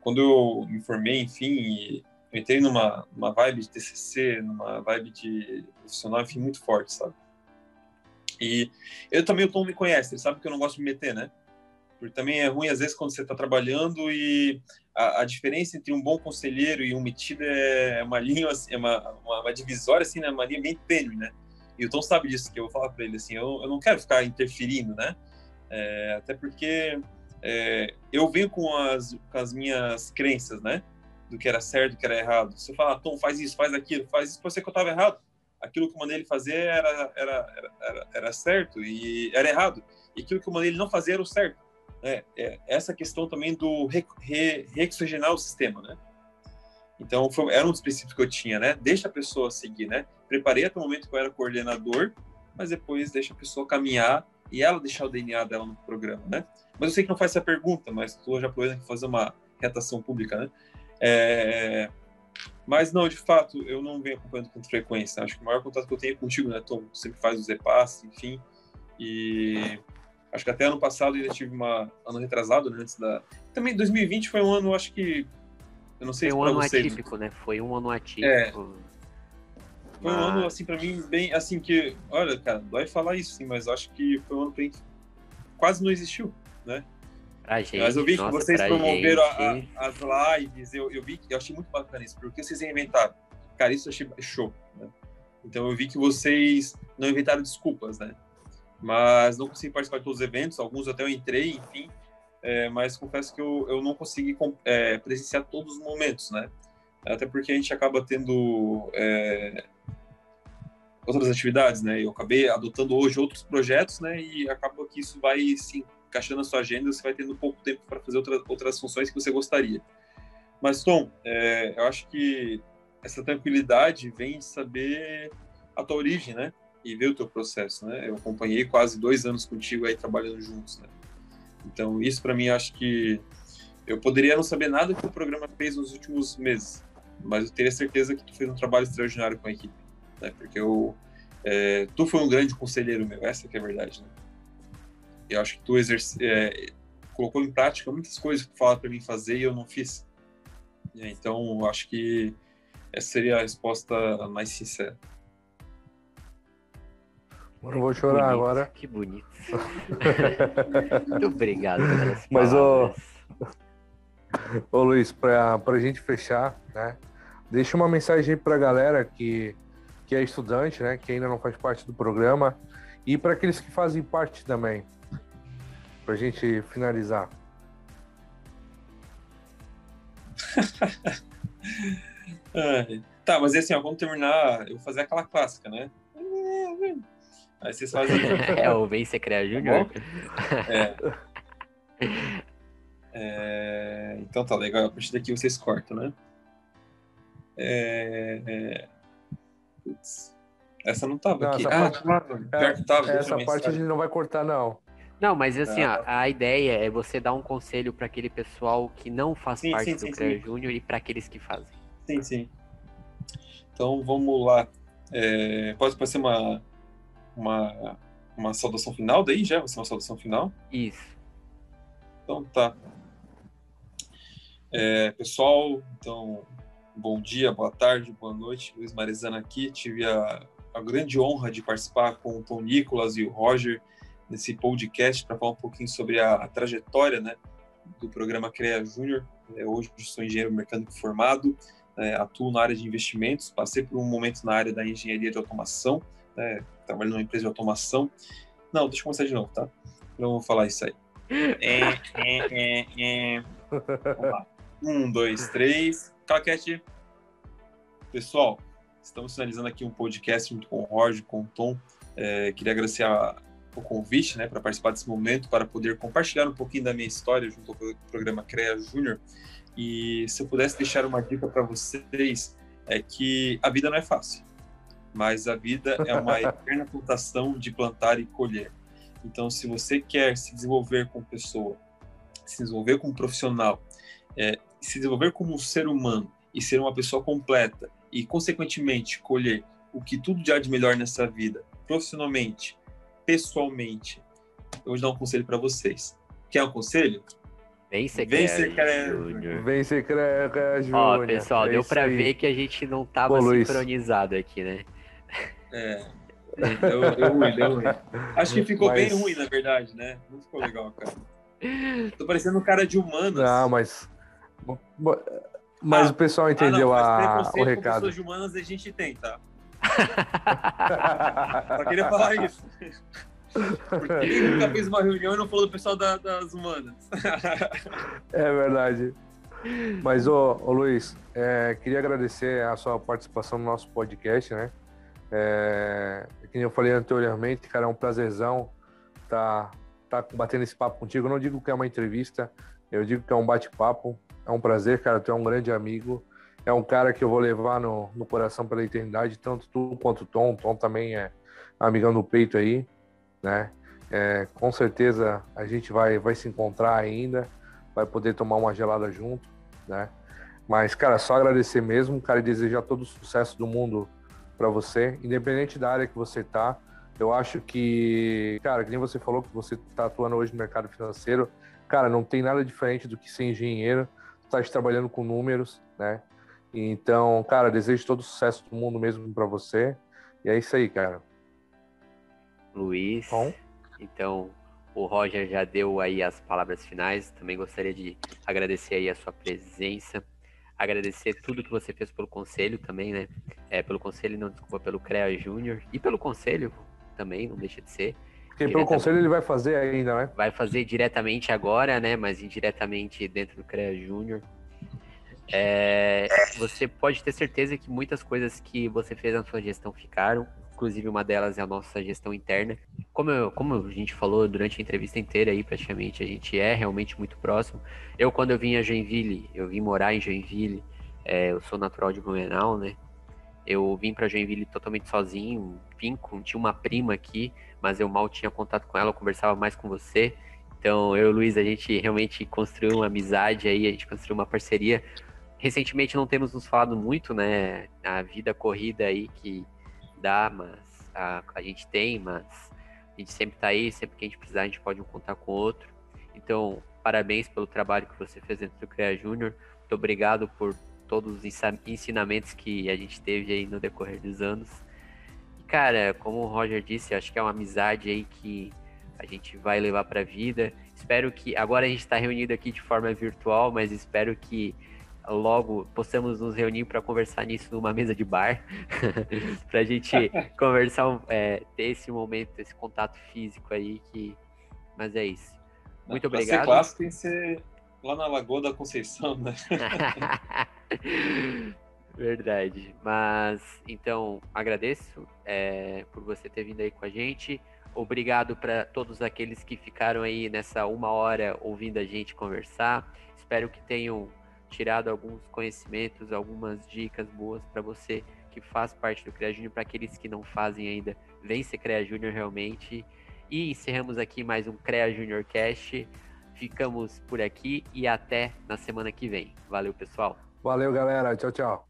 Speaker 3: quando eu me formei, enfim, eu entrei numa, numa vibe de TCC, numa vibe de profissional, enfim, muito forte, sabe? E eu também, o Tom me conhece, ele sabe que eu não gosto de me meter, né? Porque também é ruim, às vezes, quando você está trabalhando e a, a, diferença entre um bom conselheiro e um metido é uma linha, assim, é uma, uma, uma, divisória, assim, né? Uma linha bem tênue, né? E o Tom sabe disso, que eu vou falar para ele, assim, eu, eu não quero ficar interferindo, né? É, até porque é, eu venho com as, com as minhas crenças, né? Do que era certo, do que era errado. Você fala, Tom, faz isso, faz aquilo, faz isso, ser que eu estava errado. Aquilo que eu mandei ele fazer era, era, era, era, certo e era errado. E aquilo que eu mandei ele não fazer era o certo. É, é essa questão também do re, re, o sistema, né? Então, foi, era um dos princípios que eu tinha, né? Deixa a pessoa seguir, né? Preparei até o momento que eu era coordenador, mas depois deixa a pessoa caminhar e ela deixar o DNA dela no programa, né? Mas eu sei que não faz essa pergunta, mas tu já que fazer uma retação pública, né? É... Mas não, de fato, eu não venho acompanhando com frequência. Acho que o maior contato que eu tenho é contigo, né, Tom? Sempre faz os repasse, enfim. E acho que até ano passado ainda tive uma ano retrasado, né, antes da. Também 2020 foi um ano, acho que eu não sei
Speaker 2: foi um ano vocês, atípico, né? Foi um ano atípico. É.
Speaker 3: Foi um ano assim para mim bem assim que, olha, cara, dói falar isso, sim, mas acho que foi um ano que quase não existiu né?
Speaker 2: Pra gente,
Speaker 3: Mas eu vi
Speaker 2: nossa,
Speaker 3: que vocês promoveram a, a, as lives, eu, eu vi que eu achei muito bacana isso, porque vocês inventaram. Cara, isso eu achei show, né? Então eu vi que vocês não inventaram desculpas, né? Mas não consegui participar de todos os eventos, alguns até eu entrei, enfim, é, mas confesso que eu, eu não consegui é, presenciar todos os momentos, né? Até porque a gente acaba tendo é, outras atividades, né? Eu acabei adotando hoje outros projetos, né? E acaba que isso vai se encaixando na sua agenda, você vai tendo pouco tempo para fazer outra, outras funções que você gostaria. Mas, Tom, é, eu acho que essa tranquilidade vem de saber a tua origem, né? E ver o teu processo, né? Eu acompanhei quase dois anos contigo aí trabalhando juntos, né? Então, isso para mim, acho que eu poderia não saber nada que o programa fez nos últimos meses, mas eu teria certeza que tu fez um trabalho extraordinário com a equipe, né? Porque eu, é, tu foi um grande conselheiro meu, essa que é a verdade, né? Eu acho que tu exerce, é, colocou em prática muitas coisas que tu falava para mim fazer e eu não fiz. Então, acho que essa seria a resposta mais sincera.
Speaker 1: Eu não vou chorar
Speaker 2: bonito,
Speaker 1: agora.
Speaker 2: Que bonito. Muito obrigado pelas
Speaker 1: Mas, ô, ô Luiz, pra, pra gente fechar, né? Deixa uma mensagem aí pra galera que, que é estudante, né? Que ainda não faz parte do programa. E para aqueles que fazem parte também. Pra gente finalizar.
Speaker 3: Tá, mas assim, ó, vamos terminar. Eu vou fazer aquela clássica, né? Aí vocês fazem.
Speaker 2: É o Vem Secrea Júnior.
Speaker 3: É. É, Então tá legal. A partir daqui vocês cortam, né? É... é, Putz. Essa não tava
Speaker 1: Não,
Speaker 3: aqui.
Speaker 1: essa
Speaker 3: Ah,
Speaker 1: parte-
Speaker 3: claro. Pior que tava. deixa
Speaker 1: Essa parte a gente não vai cortar, não.
Speaker 2: Não, mas assim,
Speaker 3: Tá.
Speaker 2: ó, a ideia é você dar um conselho para aquele pessoal que não faz
Speaker 3: Sim,
Speaker 2: parte
Speaker 3: sim,
Speaker 2: do
Speaker 3: sim,
Speaker 2: CREA. Júnior e para aqueles que fazem.
Speaker 3: Sim, sim. Então vamos lá. É, pode, pode ser uma, uma, uma saudação final daí já? Vai ser uma saudação final?
Speaker 2: Isso.
Speaker 3: Então tá. É, pessoal, então, bom dia, boa tarde, boa noite. Luiz Marizana aqui. Tive a, a grande honra de participar com o Tom Nicolas e o Roger nesse podcast para falar um pouquinho sobre a, a trajetória né, do programa CREA Júnior. É, hoje sou engenheiro mecânico formado, é, atuo na área de investimentos, passei por um momento na área da engenharia de automação, né, trabalhando numa empresa de automação. Não, deixa eu começar de novo, tá? Não vou falar isso aí. É, é, é, é. Vamos lá. Um, dois, três. Claquete. Pessoal, estamos finalizando aqui um podcast junto com o Roger, com o Tom. É, queria agradecer a- o convite né, para participar desse momento, para poder compartilhar um pouquinho da minha história junto ao pro- programa CREA Júnior. E se eu pudesse deixar uma dica para vocês, é que a vida não é fácil, mas a vida é uma eterna plantação de plantar e colher. Então, se você quer se desenvolver como pessoa, se desenvolver como profissional, é, se desenvolver como um ser humano e ser uma pessoa completa e, consequentemente, colher o que tudo de há de melhor nessa vida, profissionalmente, pessoalmente, eu vou dar um conselho para vocês. Quer um conselho?
Speaker 2: Vem
Speaker 3: Vem
Speaker 2: Júnior.
Speaker 1: Vem ser CREA
Speaker 2: Ó, pessoal,
Speaker 1: É
Speaker 2: deu
Speaker 1: aí.
Speaker 2: ver que a gente não tava
Speaker 1: Pô, Luiz.
Speaker 2: sincronizado aqui, né?
Speaker 3: É, deu, deu ruim, deu ruim. Acho que ficou bem
Speaker 1: Mas-
Speaker 3: ruim, na verdade, né? Não ficou legal, cara. Tô parecendo um cara de humanas.
Speaker 1: Não, mas. Mas
Speaker 3: Ah,
Speaker 1: o pessoal
Speaker 3: Ah,
Speaker 1: entendeu
Speaker 3: não, mas
Speaker 1: a, o
Speaker 3: com
Speaker 1: recado.
Speaker 3: pessoas de humanas a gente tem, tá? Só queria falar isso. Porque ninguém nunca fez uma reunião e não falou do pessoal da- das humanas.
Speaker 1: É verdade. Mas, ô, ô Luiz, é, queria agradecer a sua participação no nosso podcast, né? É, como eu falei anteriormente, cara, é um prazerzão tá, tá batendo esse papo contigo. Eu não digo que é uma entrevista, eu digo que é um bate-papo. É um prazer, cara, tu é um grande amigo. É um cara que eu vou levar no, no coração pela eternidade, tanto tu quanto o Tom. O Tom também é amigão do peito aí, né? É, com certeza a gente vai, vai se encontrar ainda, vai poder tomar uma gelada junto, né? Mas, cara, só agradecer mesmo, cara, e desejar todo o sucesso do mundo para você, independente da área que você tá. Eu acho que, cara, que nem você falou que você tá atuando hoje no mercado financeiro, cara, não tem nada diferente do que ser engenheiro, tá trabalhando com números, né? Então, cara, desejo todo o sucesso do mundo mesmo para você. E é isso aí, cara.
Speaker 2: Luiz.
Speaker 1: Bom.
Speaker 2: Então, o Roger já deu aí as palavras finais. Também gostaria de agradecer aí a sua presença. Agradecer tudo que você fez pelo conselho também, né? É, pelo conselho, não, desculpa, pelo CREA Júnior. E pelo conselho também, não deixa de ser.
Speaker 1: Porque pelo conselho ele vai fazer ainda, né?
Speaker 2: Vai fazer diretamente agora, né? Mas indiretamente dentro do CREA Júnior. É, você pode ter certeza que muitas coisas que você fez na sua gestão ficaram, inclusive uma delas é a nossa gestão interna. Como, eu, como a gente falou durante a entrevista inteira aí, praticamente, a gente é realmente muito próximo. Eu, quando eu vim a Joinville, eu vim morar em Joinville, é, eu sou natural de Blumenau, né? Eu vim para Joinville totalmente sozinho, vim com, tinha uma prima aqui, mas eu mal tinha contato com ela, eu conversava mais com você. Então, eu e o Luiz, a gente realmente construiu uma amizade aí, a gente construiu uma parceria. Recentemente não temos nos falado muito, né? A vida corrida aí que dá, mas a, a gente tem, mas a gente sempre tá aí, sempre que a gente precisar, a gente pode um contar com o outro. Então, parabéns pelo trabalho que você fez dentro do CREA Júnior. Muito obrigado por todos os ensinamentos que a gente teve aí no decorrer dos anos. Cara, como o Roger disse, acho que é uma amizade aí que a gente vai levar para a vida. Espero que agora a gente está reunido aqui de forma virtual, mas espero que logo possamos nos reunir para conversar nisso numa mesa de bar, para a gente conversar, é, ter esse momento, esse contato físico aí que, mas é isso. Muito Não, obrigado. Ser
Speaker 3: clássico tem que ser lá na Lagoa da Conceição, né?
Speaker 2: Verdade. Mas então agradeço é, por você ter vindo aí com a gente. Obrigado para todos aqueles que ficaram aí nessa uma hora ouvindo a gente conversar. Espero que tenham tirado alguns conhecimentos, algumas dicas boas para você que faz parte do CREA Júnior, para aqueles que não fazem ainda, vem ser CREA Júnior realmente. E encerramos aqui mais um CREA Júnior Cast. Ficamos por aqui e até na semana que vem. Valeu, pessoal.
Speaker 1: Valeu, galera. Tchau, tchau.